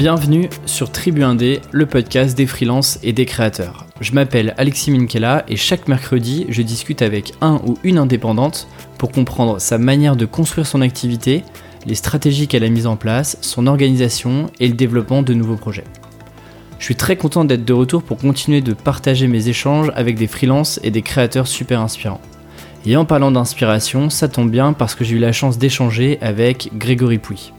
Bienvenue sur Tribu Indé, le podcast des freelances et des créateurs. Je m'appelle Alexis Minkela et chaque mercredi, je discute avec un ou une indépendante pour comprendre sa manière de construire son activité, les stratégies qu'elle a mises en place, son organisation et le développement de nouveaux projets. Je suis très content d'être de retour pour continuer de partager mes échanges avec des freelances et des créateurs super inspirants. Et en parlant d'inspiration, ça tombe bien parce que j'ai eu la chance d'échanger avec Grégory Pouy.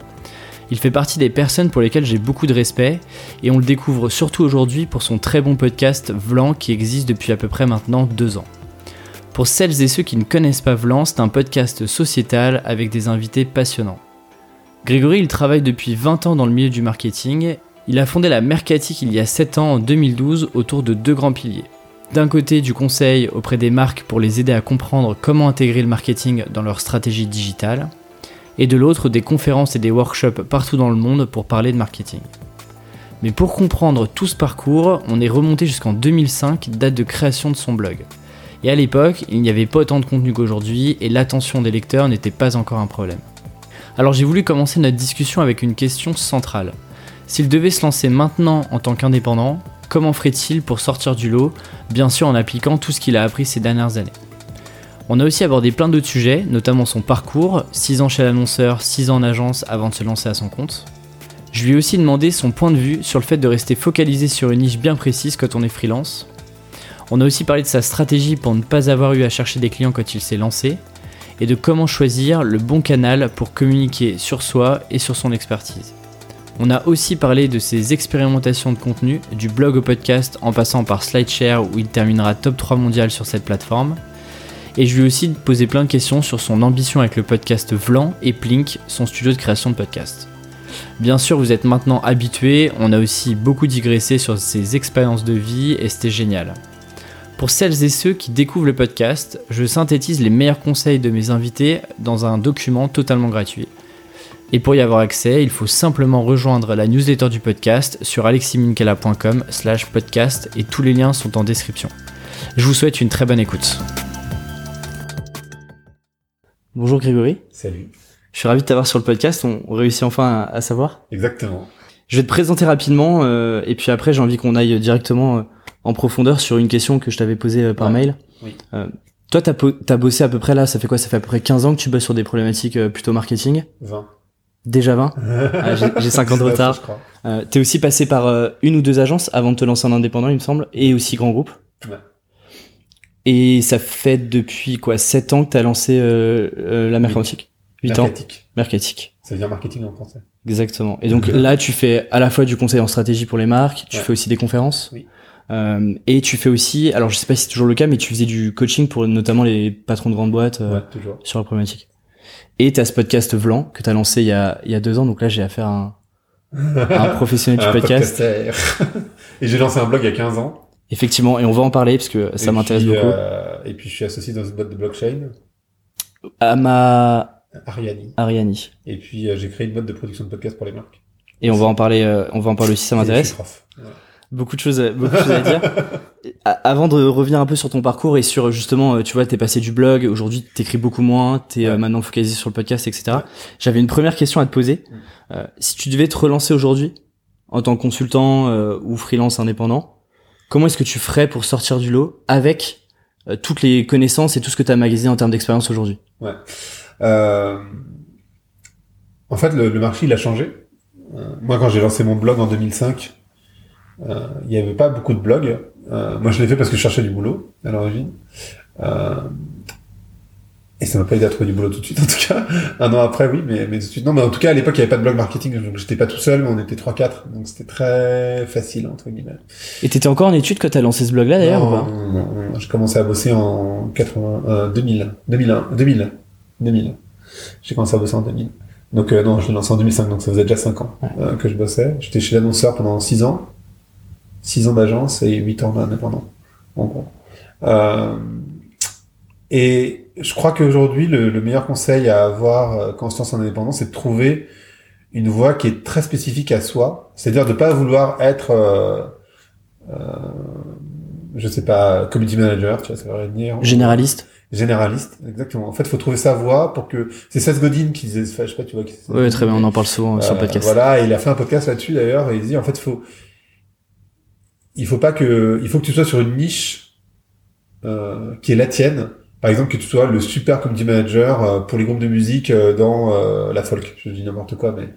Il fait partie des personnes pour lesquelles j'ai beaucoup de respect et on le découvre surtout aujourd'hui pour son très bon podcast Vlan qui existe depuis à peu près maintenant deux ans. Pour celles et ceux qui ne connaissent pas Vlan, c'est un podcast sociétal avec des invités passionnants. Grégory, il travaille depuis 20 ans dans le milieu du marketing. Il a fondé la Mercatique il y a 7 ans en 2012 autour de deux grands piliers. D'un côté, du conseil auprès des marques pour les aider à comprendre comment intégrer le marketing dans leur stratégie digitale, et de l'autre, des conférences et des workshops partout dans le monde pour parler de marketing. Mais pour comprendre tout ce parcours, on est remonté jusqu'en 2005, date de création de son blog. Et à l'époque, il n'y avait pas autant de contenu qu'aujourd'hui et l'attention des lecteurs n'était pas encore un problème. Alors j'ai voulu commencer notre discussion avec une question centrale. S'il devait se lancer maintenant en tant qu'indépendant, comment ferait-il pour sortir du lot, bien sûr en appliquant tout ce qu'il a appris ces dernières années? On a aussi abordé plein d'autres sujets, notamment son parcours, 6 ans chez l'annonceur, 6 ans en agence avant de se lancer à son compte. Je lui ai aussi demandé son point de vue sur le fait de rester focalisé sur une niche bien précise quand on est freelance. On a aussi parlé de sa stratégie pour ne pas avoir eu à chercher des clients quand il s'est lancé, et de comment choisir le bon canal pour communiquer sur soi et sur son expertise. On a aussi parlé de ses expérimentations de contenu, du blog au podcast en passant par SlideShare où il terminera top 3 mondial sur cette plateforme. Et je lui ai aussi posé plein de questions sur son ambition avec le podcast Vlan et Plink, son studio de création de podcast. Bien sûr, vous êtes maintenant habitués, on a aussi beaucoup digressé sur ses expériences de vie et c'était génial. Pour celles et ceux qui découvrent le podcast, je synthétise les meilleurs conseils de mes invités dans un document totalement gratuit. Et pour y avoir accès, il faut simplement rejoindre la newsletter du podcast sur aleximinkela.com slash podcast et tous les liens sont en description. Je vous souhaite une très bonne écoute. Bonjour Grégory. Salut. Je suis ravi de t'avoir sur le podcast, on réussit enfin à, savoir. Exactement. Je vais te présenter rapidement euh, et puis après j'ai envie qu'on aille directement euh, en profondeur sur une question que je t'avais posée euh, par mail. Oui. toi, t'as, as bossé à peu près là, ça fait quoi? Ça fait à peu près 15 ans que tu bosses sur des problématiques plutôt marketing? 20. Déjà 20 ah, J'ai 5 ans de retard. Euh, T'es aussi passé par euh, une ou deux agences avant de te lancer en indépendant, il me semble, et aussi grand groupe. Ouais. Et ça fait depuis quoi 7 ans que t'as lancé euh, euh la Mercantique? 8 ans Mercatique. Ça veut dire marketing en français. Exactement. Et donc là, tu fais à la fois du conseil en stratégie pour les marques, tu fais aussi des conférences. Oui. Euh, et tu fais aussi, alors je sais pas si c'est toujours le cas, mais tu faisais du coaching pour notamment les patrons de grandes boîtes euh, ouais, sur la problématique. Et t'as ce podcast Vlan que t'as lancé il y a, il y a deux ans. Donc là, j'ai affaire à un, un professionnel du podcast. et j'ai lancé un blog il y a 15 ans. Effectivement, et on va en parler parce que ça m'intéresse beaucoup. Euh, et puis je suis associé dans une boîte de blockchain. Ama Ariani. Ariani. Et puis euh, j'ai créé une boîte de production de podcast pour les marques. Et on va en parler, euh, on va en parler aussi, ça m'intéresse. Beaucoup de choses, beaucoup de choses à dire. Avant de revenir un peu sur ton parcours et sur justement, euh, tu vois, t'es passé du blog, aujourd'hui t'écris beaucoup moins, t'es euh, maintenant focalisé sur le podcast, etc. J'avais une première question à te poser. Euh, si tu devais te relancer aujourd'hui en tant que consultant ou freelance indépendant, comment est-ce que tu ferais pour sortir du lot avec toutes les connaissances et tout ce que tu as magasiné en termes d'expérience aujourd'hui? Ouais. En fait, le, marché il a changé. moi, quand j'ai lancé mon blog en 2005 euh, il n'y avait pas beaucoup de blogs. Euh, moi, je l'ai fait parce que je cherchais du boulot à l'origine. Et ça m'a pas aidé à trouver du boulot tout de suite, en tout cas. Un an après, oui, mais, mais tout de suite. Non, mais en tout cas, à l'époque, il n'y avait pas de blog marketing. Donc, j'étais pas tout seul, mais on était 3-4. Donc, c'était très facile, entre guillemets. Et t'étais encore en études quand t'as lancé ce blog-là, d'ailleurs, ou pas non, non, non, Je commençais à bosser en 80, euh, 2000, 2001, 2000, 2000. J'ai commencé à bosser en 2000. Donc, euh, non, je l'ai lancé en 2005, donc ça faisait déjà 5 ans euh, que je bossais. J'étais chez l'annonceur pendant 6 ans. 6 ans d'agence et 8 ans d'indépendant, en gros. Euh, et je crois qu'aujourd'hui, le, le, meilleur conseil à avoir euh, quand on se lance en indépendant, c'est de trouver une voie qui est très spécifique à soi. C'est-à-dire de pas vouloir être, euh, euh, je sais pas, community manager, tu vois, ça veut dire. Généraliste. généraliste, exactement. En fait, faut trouver sa voie pour que c'est Seth Godin qui disait, je sais pas, tu vois. Qui, ouais, très bien, on en parle souvent sur le Euh, podcast. Voilà, et il a fait un podcast là-dessus d'ailleurs, et il dit en fait, faut, il faut pas que, il faut que tu sois sur une niche euh, qui est la tienne. Par exemple, que tu sois le super community manager euh, pour les groupes de musique euh, dans euh, la folk. Je dis n'importe quoi, mais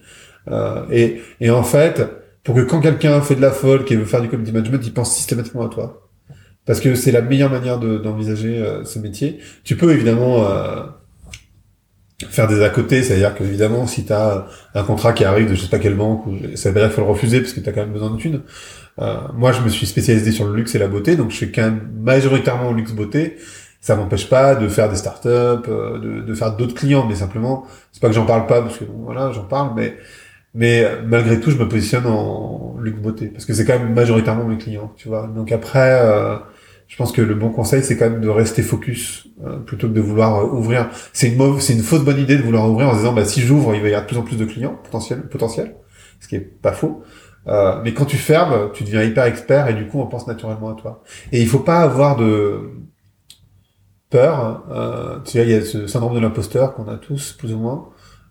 et et en fait, pour que quand quelqu'un fait de la folk et veut faire du community management, il pense systématiquement à toi. Parce que c'est la meilleure manière de- d'envisager euh, ce métier. Tu peux évidemment faire des à côté, c'est-à-dire que évidemment, si tu as un contrat qui arrive de je sais pas quelle banque, ça veut dire qu'il faut le refuser parce que tu quand même besoin de thunes. Euh, moi, je me suis spécialisé sur le luxe et la beauté, donc je fais quand même majoritairement luxe beauté. Ça m'empêche pas de faire des startups, euh, de, de faire d'autres clients, mais simplement, c'est pas que j'en parle pas parce que bon, voilà, j'en parle, mais mais euh, malgré tout, je me positionne en luxe beauté parce que c'est quand même majoritairement mes clients, tu vois. Donc après, euh, je pense que le bon conseil, c'est quand même de rester focus euh, plutôt que de vouloir euh, ouvrir. C'est une mauvaise, c'est une fausse bonne idée de vouloir ouvrir en disant, bah si j'ouvre, il va y avoir de plus en plus de clients potentiels, potentiels, ce qui est pas faux. Mais quand tu fermes, tu deviens hyper expert et du coup, on pense naturellement à toi. Et il faut pas avoir de peur. Euh, tu vois, il y a ce syndrome de l'imposteur qu'on a tous, plus ou moins.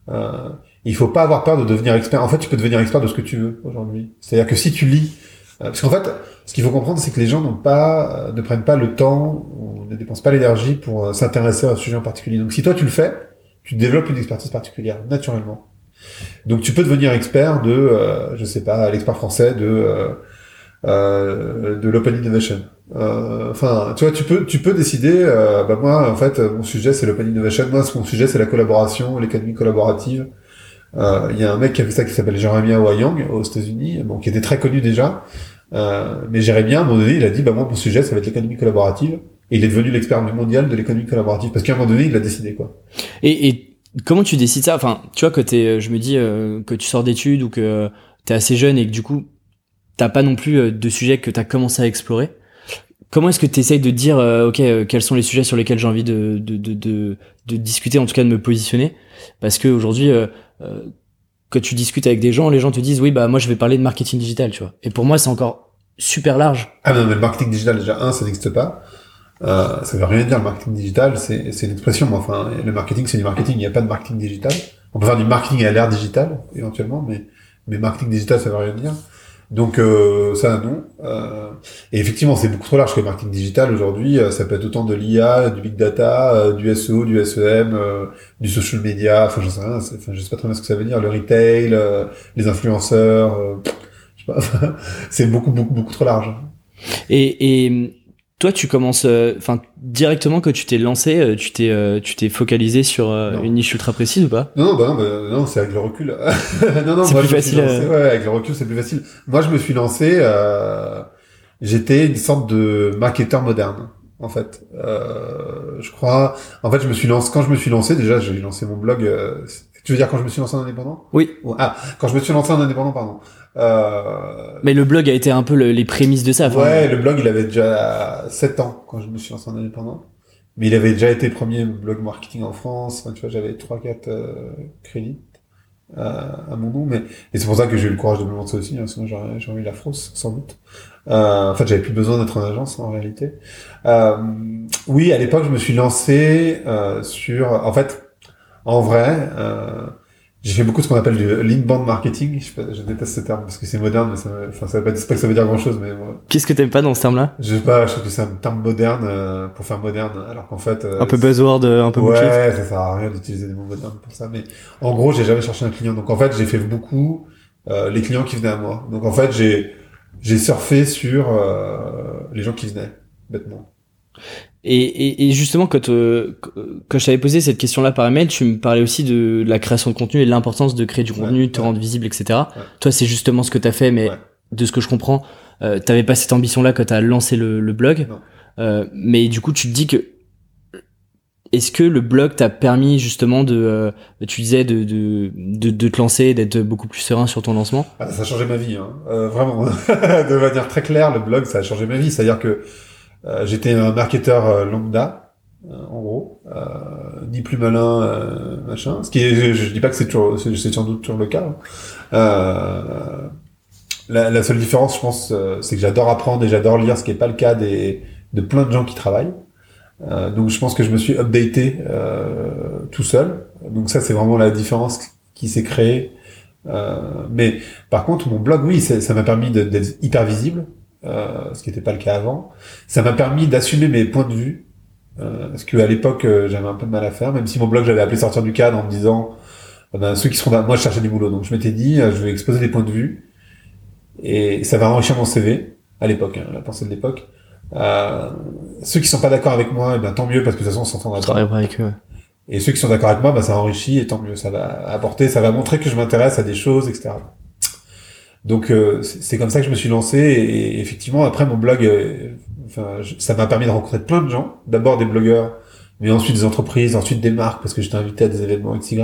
Euh, il faut pas avoir peur de devenir expert. En fait, tu peux devenir expert de ce que tu veux aujourd'hui. C'est-à-dire que si tu lis, euh, parce qu'en fait, ce qu'il faut comprendre, c'est que les gens n'ont pas, euh, ne prennent pas le temps ou ne dépensent pas l'énergie pour euh, s'intéresser à un sujet en particulier. Donc, si toi tu le fais, tu développes une expertise particulière naturellement. Donc, tu peux devenir expert de, euh, je sais pas, l'expert français de de l'open innovation. Euh, Enfin, tu vois, tu peux tu peux décider. euh, bah moi, en fait, mon sujet c'est l'open innovation. Moi, mon sujet c'est la collaboration, l'économie collaborative. Euh, Il y a un mec qui a fait ça qui s'appelle Jeremiah Wayang aux États-Unis, bon, qui était très connu déjà. Mais Jeremiah, à un moment donné, il a dit, bah moi, mon sujet, ça va être l'économie collaborative. Et il est devenu l'expert mondial de l'économie collaborative. Parce qu'à un moment donné, il l'a décidé, quoi. Et, et comment tu décides ça? Enfin, tu vois, que t'es, je me dis euh, que tu sors d'études ou que t'es assez jeune et que du coup, t'as pas non plus de sujets que t'as commencé à explorer? Comment est-ce que tu essayes de dire, euh, ok, euh, quels sont les sujets sur lesquels j'ai envie de, discuter, en tout cas de me positionner? Parce que aujourd'hui, euh, euh, quand tu discutes avec des gens, les gens te disent, oui, bah moi je vais parler de marketing digital, tu vois. Et pour moi, c'est encore super large. Ah non, mais le marketing digital, déjà, un, ça n'existe pas. Ça veut rien dire, le marketing digital, c'est c'est une expression. mais Enfin, le marketing, c'est du marketing. Il n'y a pas de marketing digital. On peut faire du marketing à l'ère digital, éventuellement, mais, mais marketing digital, ça veut rien dire. Donc, euh, ça, non. Euh, et effectivement, c'est beaucoup trop large que le marketing digital. Aujourd'hui, euh, ça peut être autant de l'IA, du big data, euh, du SEO, du SEM, euh, du social media. Enfin, j'en sais rien. Enfin, je sais pas très bien ce que ça veut dire. Le retail, les influenceurs. je c'est beaucoup, beaucoup, beaucoup trop large. Et, et toi, tu commences, euh, enfin, directement que tu t'es lancé, euh, tu t'es, euh, tu t'es focalisé sur euh, une niche ultra précise ou pas? Non, non, bah non, bah, non, c'est avec le recul. non, non, C'est moi, plus facile, lancé- ouais, avec le recul, c'est plus facile. Moi, je me suis lancé, euh, j'étais une sorte de marketeur moderne, en fait. Euh, je crois, en fait, je me suis lancé, quand je me suis lancé, déjà, j'ai lancé mon blog, euh, tu veux dire quand je me suis lancé en indépendant? Oui. Ah, quand je me suis lancé en indépendant, pardon. Euh, Mais le blog a été un peu le- les prémices de ça. enfin, ouais, le blog, il avait déjà 7 ans quand je me suis lancé en indépendant. Mais il avait déjà été premier blog marketing en France. Enfin, tu vois, j'avais 3-4 euh, crédits euh, à mon nom. Mais et c'est pour ça que j'ai eu le courage de me lancer aussi. Hein, sinon, j'aurais j'aurais eu la frousse, sans doute. Euh, en fait, j'avais plus besoin d'être en agence en réalité. Euh, oui, à l'époque, je me suis lancé euh, sur. En fait, en vrai. Euh, j'ai fait beaucoup de ce qu'on appelle du l'inbound marketing. Je, déteste ce terme parce que c'est moderne, mais ça, enfin, ça veut pas, c'est pas que ça veut dire grand chose, mais moi, Qu'est-ce que t'aimes pas dans ce terme-là? Je sais pas, je trouve que c'est un terme moderne euh, pour faire moderne, alors qu'en fait. euh, Un peu buzzword, euh, un peu bullshit. Ouais, ça sert à rien d'utiliser des mots modernes pour ça. Mais en gros, j'ai jamais cherché un client. Donc en fait, j'ai fait beaucoup euh, les clients qui venaient à moi. Donc en fait, j'ai j'ai surfé sur euh, les gens qui venaient, bêtement. Et, et, et justement, quand, euh, quand je t'avais posé cette question-là par email, tu me parlais aussi de la création de contenu et de l'importance de créer du Ouais, contenu, de te ouais. rendre visible, etc. Ouais. Toi, c'est justement ce que t'as fait, mais de ce que je comprends, euh, t'avais pas cette ambition-là quand t'as lancé le, le blog. Euh, mais du coup, tu te dis que est-ce que le blog t'a permis justement de, euh, tu disais de, de, de, de te lancer, d'être beaucoup plus serein sur ton lancement? Ah, ça a changé ma vie, hein. Euh, vraiment. de manière très claire, le blog, ça a changé ma vie. C'est-à-dire que j'étais un marketeur euh, lambda, euh, en gros, euh, ni plus malin, euh, machin. Ce qui est, je, je dis pas que c'est toujours, c'est sans doute toujours le cas. hein. Euh, la, la seule différence, je pense, euh, c'est que j'adore apprendre et j'adore lire, ce qui est pas le cas des de plein de gens qui travaillent. Euh, donc je pense que je me suis updaté euh, tout seul. Donc ça c'est vraiment la différence qui s'est créée. Euh, mais par contre mon blog, oui, ça m'a permis d'être hyper visible, euh, ce qui n'était pas le cas avant. Ça m'a permis d'assumer mes points de vue, euh, parce qu'à l'époque j'avais un peu de mal à faire, même si mon blog j'avais appelé sortir du cadre en me disant ben, ceux qui seront moi je cherchais du boulot, donc je m'étais dit je vais exposer des points de vue et ça va enrichir mon CV à l'époque, hein, la pensée de l'époque. Euh, ceux qui sont pas d'accord avec moi, eh ben, tant mieux parce que de toute façon on s'entendra pas. avec eux. Et ceux qui sont d'accord avec moi, ben, ça enrichit et tant mieux. Ça va apporter, ça va montrer que je m'intéresse à des choses, etc. Donc euh, c'est comme ça que je me suis lancé et, effectivement après mon blog, euh, enfin, ça m'a permis de rencontrer plein de gens. D'abord des blogueurs, mais ensuite des entreprises, ensuite des marques parce que j'étais invité à des événements XY.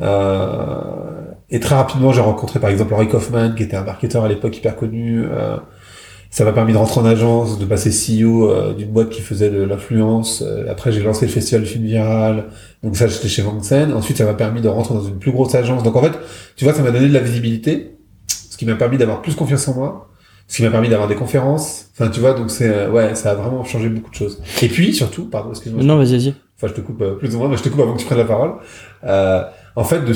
Euh, et très rapidement j'ai rencontré par exemple Henry Kaufman qui était un marketeur à l'époque hyper connu. Euh, ça m'a permis de rentrer en agence, de passer CEO euh, d'une boîte qui faisait de l'influence. Euh, après, j'ai lancé le festival du film viral. Donc ça, j'étais chez Vansen. Ensuite, ça m'a permis de rentrer dans une plus grosse agence. Donc en fait, tu vois, ça m'a donné de la visibilité, ce qui m'a permis d'avoir plus confiance en moi, ce qui m'a permis d'avoir des conférences. Enfin, tu vois, donc c'est euh, ouais, ça a vraiment changé beaucoup de choses. Et puis surtout, pardon, excuse-moi. Non, vas-y, vas-y. Enfin, je te coupe plus ou moins, mais je te coupe avant que tu prennes la parole. en fait, de,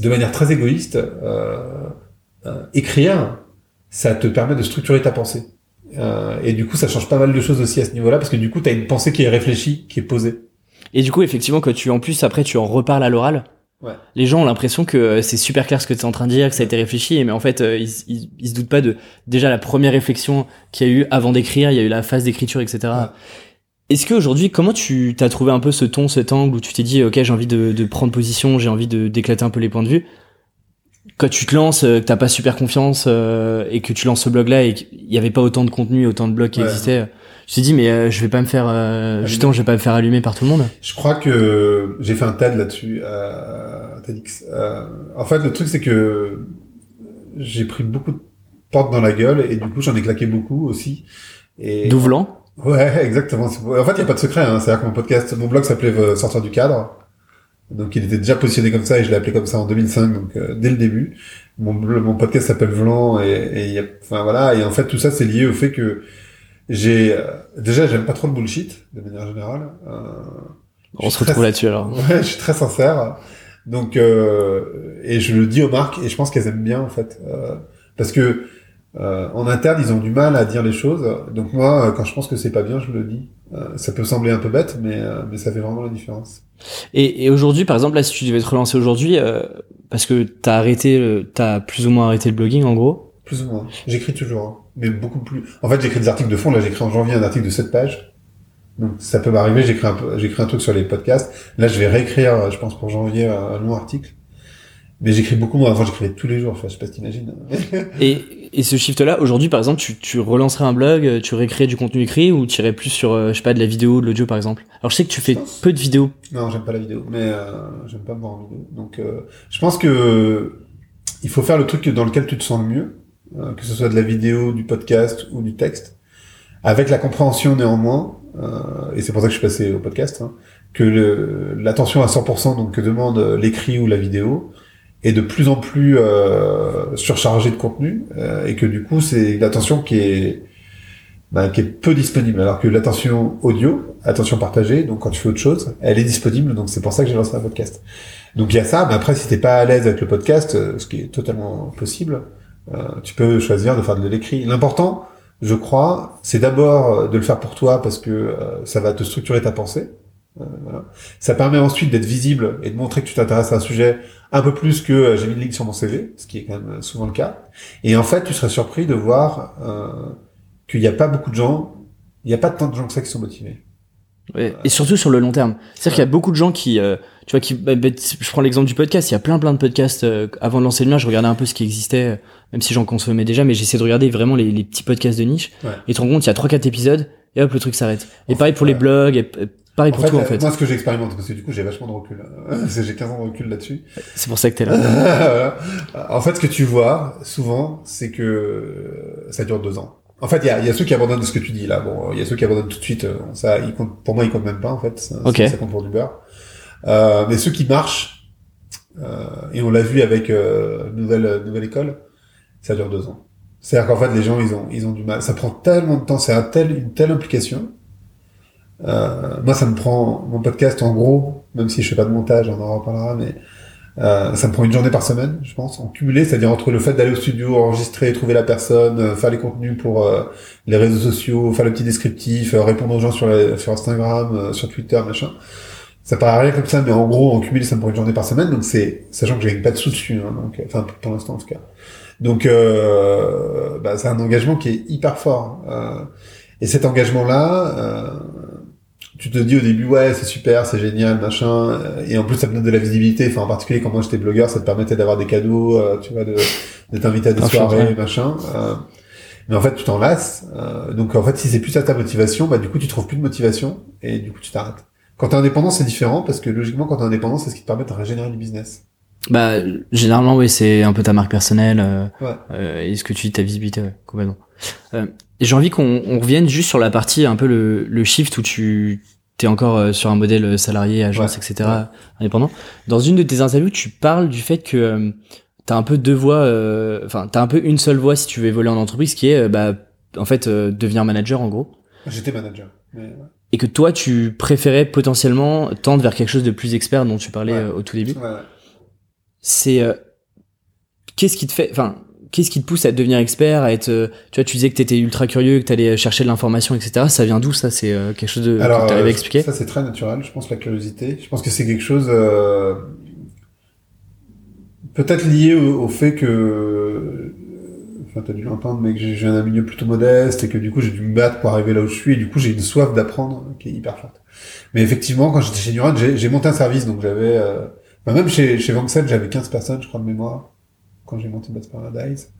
de manière très égoïste, écrire ça te permet de structurer ta pensée. Euh, et du coup, ça change pas mal de choses aussi à ce niveau-là, parce que du coup, tu as une pensée qui est réfléchie, qui est posée. Et du coup, effectivement, quand tu en plus après tu en reparles à l'oral, ouais. les gens ont l'impression que euh, c'est super clair ce que tu es en train de dire, que ça a été réfléchi, mais en fait, euh, ils, ils, ils, se doutent pas de déjà la première réflexion qu'il y a eu avant d'écrire, il y a eu la phase d'écriture, etc. Est-ce qu'aujourd'hui, comment tu t'as trouvé un peu ce ton, cet angle où tu t'es dit, ok, j'ai envie de, de prendre position, j'ai envie de d'éclater un peu les points de vue? Quand tu te lances, euh, que t'as pas super confiance euh, et que tu lances ce blog-là et qu'il y avait pas autant de contenu, autant de blogs qui existaient, je me suis dit mais euh, je vais pas me faire justement je vais pas me faire allumer par tout le monde. Je crois que j'ai fait un TED là-dessus à TEDx. en fait le truc c'est que j'ai pris beaucoup de portes dans la gueule et du coup j'en ai claqué beaucoup aussi. Et Douvlant. Ouais exactement. En fait il y a pas de secret. Hein. C'est-à-dire que mon podcast, mon blog s'appelait Sortir du cadre. Donc il était déjà positionné comme ça et je l'ai appelé comme ça en 2005, donc euh, dès le début. Mon, mon podcast s'appelle Vlan et, et enfin voilà et en fait tout ça c'est lié au fait que j'ai euh, déjà j'aime pas trop le bullshit de manière générale. Euh, On se retrouve là-dessus alors. Ouais, je suis très sincère. Donc euh, et je le dis aux marques et je pense qu'elles aiment bien en fait parce que en interne ils ont du mal à dire les choses. Donc moi quand je pense que c'est pas bien je le dis. ça peut sembler un peu bête mais mais ça fait vraiment la différence. Et, et aujourd'hui, par exemple, là, si tu devais te relancer aujourd'hui, euh, parce que t'as arrêté, t'as plus ou moins arrêté le blogging, en gros. Plus ou moins. J'écris toujours, hein. Mais beaucoup plus. En fait, j'écris des articles de fond. Là, j'écris en janvier un article de 7 pages. Donc, ça peut m'arriver. J'écris un, j'écris un truc sur les podcasts. Là, je vais réécrire, je pense, pour janvier, un long article. Mais j'écris beaucoup moins. Avant, j'écrivais tous les jours. Enfin, je sais pas si t'imagines. et, et ce shift-là, aujourd'hui, par exemple, tu, tu relancerais un blog, tu récréerais du contenu écrit ou tu irais plus sur, euh, je sais pas, de la vidéo, de l'audio, par exemple? Alors, je sais que tu fais peu de vidéos. Non, j'aime pas la vidéo. Mais euh, j'aime pas me voir en vidéo. Donc, euh, je pense que il faut faire le truc dans lequel tu te sens le mieux, euh, que ce soit de la vidéo, du podcast ou du texte, avec la compréhension néanmoins. et c'est pour ça que je suis passé au podcast. Hein, que l'attention à 100% donc que demande l'écrit ou la vidéo est de plus en plus euh, surchargé de contenu euh, et que du coup c'est l'attention qui est bah, qui est peu disponible alors que l'attention audio attention partagée donc quand tu fais autre chose elle est disponible donc c'est pour ça que j'ai lancé un podcast donc il y a ça mais après si t'es pas à l'aise avec le podcast euh, ce qui est totalement possible euh, tu peux choisir de faire de l'écrit l'important je crois c'est d'abord de le faire pour toi parce que euh, ça va te structurer ta pensée voilà. Ça permet ensuite d'être visible et de montrer que tu t'intéresses à un sujet un peu plus que euh, j'ai mis une ligne sur mon CV, ce qui est quand même euh, souvent le cas. Et en fait, tu serais surpris de voir euh, qu'il n'y a pas beaucoup de gens, il n'y a pas tant de gens que ça qui sont motivés. Ouais. Et surtout sur le long terme. C'est-à-dire qu'il y a beaucoup de gens qui, euh, tu vois, qui, bah, bah, je prends l'exemple du podcast. Il y a plein plein de podcasts. Euh, avant de lancer le mien, je regardais un peu ce qui existait, même si j'en consommais déjà, mais j'essaie de regarder vraiment les, les, petits podcasts de niche. Ouais. Et tu te rends compte, il y a trois quatre épisodes et hop, le truc s'arrête. Et pareil pour les blogs. Et, Pareil pour en toi, en fait. Moi, ce que j'expérimente, parce que du coup, j'ai vachement de recul. j'ai 15 ans de recul là-dessus. C'est pour ça que t'es là. en fait, ce que tu vois, souvent, c'est que ça dure deux ans. En fait, il y a, y a, ceux qui abandonnent de ce que tu dis là. Bon, il y a ceux qui abandonnent tout de suite. Ça, ils comptent, pour moi, ils comptent même pas en fait. Ça, okay. ça compte pour du beurre. Euh, mais ceux qui marchent, euh, et on l'a vu avec euh, nouvelle nouvelle école, ça dure deux ans. C'est-à-dire qu'en fait, les gens, ils ont ils ont du mal. Ça prend tellement de temps, c'est un tel une telle implication Euh, moi, ça me prend mon podcast en gros, même si je fais pas de montage, on en reparlera, mais euh, ça me prend une journée par semaine, je pense, en cumulé, c'est-à-dire entre le fait d'aller au studio, enregistrer, trouver la personne, euh, faire les contenus pour euh, les réseaux sociaux, faire le petit descriptif, euh, répondre aux gens sur, sur Instagram, sur Twitter, machin. Ça paraît rien comme ça, mais en gros, en cumulé, ça me prend une journée par semaine, donc c'est, sachant que je gagne pas de sous dessus, hein, donc, enfin, pour l'instant, en tout cas. Donc, bah, c'est un engagement qui est hyper fort. et cet engagement-là, tu te dis au début ouais c'est super c'est génial machin euh, et en plus ça te donne de la visibilité enfin en particulier quand moi j'étais blogueur ça te permettait d'avoir des cadeaux euh, tu vois de d'être invité à des soirées machin euh, mais en fait tu t'en lasses donc en fait si c'est plus ça ta motivation bah du coup tu trouves plus de motivation et du coup tu t'arrêtes. Quand t'es indépendant c'est différent parce que logiquement quand t'es indépendant c'est ce qui te permet de régénérer du business. Bah généralement oui c'est un peu ta marque personnelle ouais. et ce que tu dis ta visibilité ouais, complètement j'ai envie qu'on revienne juste sur la partie un peu le, le shift où tu es encore euh, sur un modèle euh, salarié, agence, etc., indépendant. Dans une de tes interviews, tu parles du fait que euh, tu as un peu deux voies, enfin, tu as un peu une seule voie si tu veux évoluer en entreprise, qui est, bah, en fait, devenir manager, en gros. J'étais manager. Et que toi, tu préférais potentiellement tendre vers quelque chose de plus expert dont tu parlais au tout début. C'est... Qu'est-ce qui te fait... Enfin, qu'est-ce qui te pousse à devenir expert, à être, euh, tu vois, tu disais que tu étais ultra curieux, que tu allais chercher de l'information, etc. Ça vient d'où ça? C'est euh, quelque chose de, Alors, que tu à expliquer? Ça, c'est très naturel, je pense, la curiosité. Je pense que c'est quelque chose euh, peut-être lié au, fait que, enfin, t'as dû l'entendre, mais que j'ai d'un milieu plutôt modeste et que du coup, j'ai dû me battre pour arriver là où je suis et du coup, j'ai une soif d'apprendre qui est hyper forte. Mais effectivement, quand j'étais chez Neuron, j'ai monté un service, donc j'avais, même chez, chez j'avais 15 personnes, je crois, de mémoire quand j'ai monté Bad Paradise.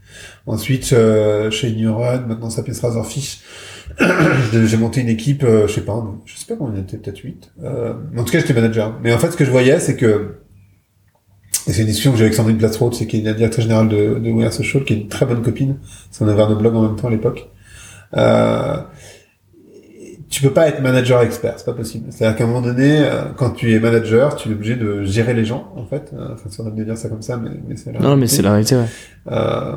Ensuite, euh, chez Neuron, maintenant ça s'appelle Razorfish, j'ai monté une équipe, euh, je sais pas, je sais pas combien on était, peut-être 8. Euh, en tout cas, j'étais manager. Mais en fait, ce que je voyais, c'est que, et c'est une discussion que j'ai avec Sandrine Platzroth, c'est qui est la directrice générale de, de Social, qui est une très bonne copine, parce qu'on avait un blog en même temps à l'époque. Euh, tu peux pas être manager expert, c'est pas possible. C'est-à-dire qu'à un moment donné, euh, quand tu es manager, tu es obligé de gérer les gens, en fait. Euh, enfin, c'est de dire ça comme ça, mais, mais c'est la Non, mais c'est la réalité, ouais. Euh,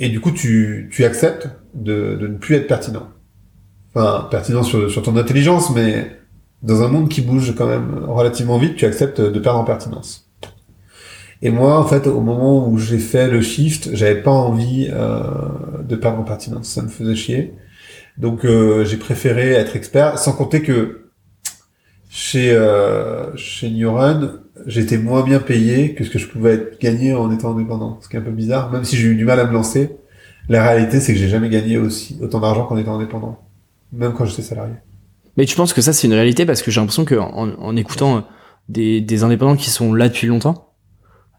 et du coup, tu, tu acceptes de, de ne plus être pertinent. Enfin, pertinent sur, sur ton intelligence, mais dans un monde qui bouge quand même relativement vite, tu acceptes de perdre en pertinence. Et moi, en fait, au moment où j'ai fait le shift, j'avais pas envie euh, de perdre en pertinence. Ça me faisait chier. Donc euh, j'ai préféré être expert, sans compter que chez euh, chez j'étais moins bien payé que ce que je pouvais être gagné en étant indépendant. Ce qui est un peu bizarre, même si j'ai eu du mal à me lancer. La réalité, c'est que j'ai jamais gagné aussi autant d'argent qu'en étant indépendant, même quand j'étais salarié. Mais tu penses que ça c'est une réalité parce que j'ai l'impression que en, écoutant des, des indépendants qui sont là depuis longtemps,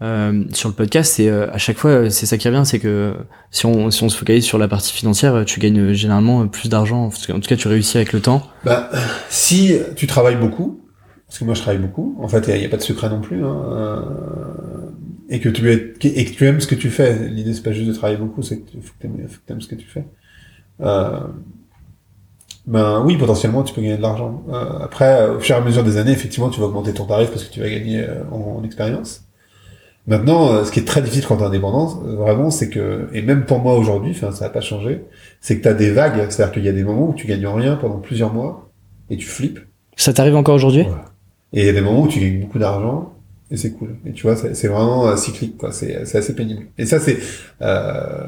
euh, sur le podcast, c'est euh, à chaque fois, c'est ça qui revient, c'est que si on, si on se focalise sur la partie financière, tu gagnes généralement plus d'argent. En tout cas, tu réussis avec le temps. Bah, si tu travailles beaucoup, parce que moi je travaille beaucoup, en fait, il n'y a, pas de secret non plus, hein, euh, et que tu et que tu aimes ce que tu fais. L'idée c'est pas juste de travailler beaucoup, c'est que faut aimes, ce que tu fais. Euh, ben oui, potentiellement, tu peux gagner de l'argent. Euh, après, au fur et à mesure des années, effectivement, tu vas augmenter ton tarif parce que tu vas gagner en expérience. Maintenant, euh, ce qui est très difficile quand t'es indépendant, euh, vraiment, c'est que, et même pour moi aujourd'hui, enfin, ça n'a pas changé, c'est que t'as des vagues, c'est-à-dire qu'il y a des moments où tu gagnes rien pendant plusieurs mois, et tu flippes. Ça t'arrive encore aujourd'hui? Et il y a des moments où tu gagnes beaucoup d'argent, et c'est cool. Et tu vois, c'est vraiment euh, cyclique, quoi. C'est assez pénible. Et ça, c'est euh,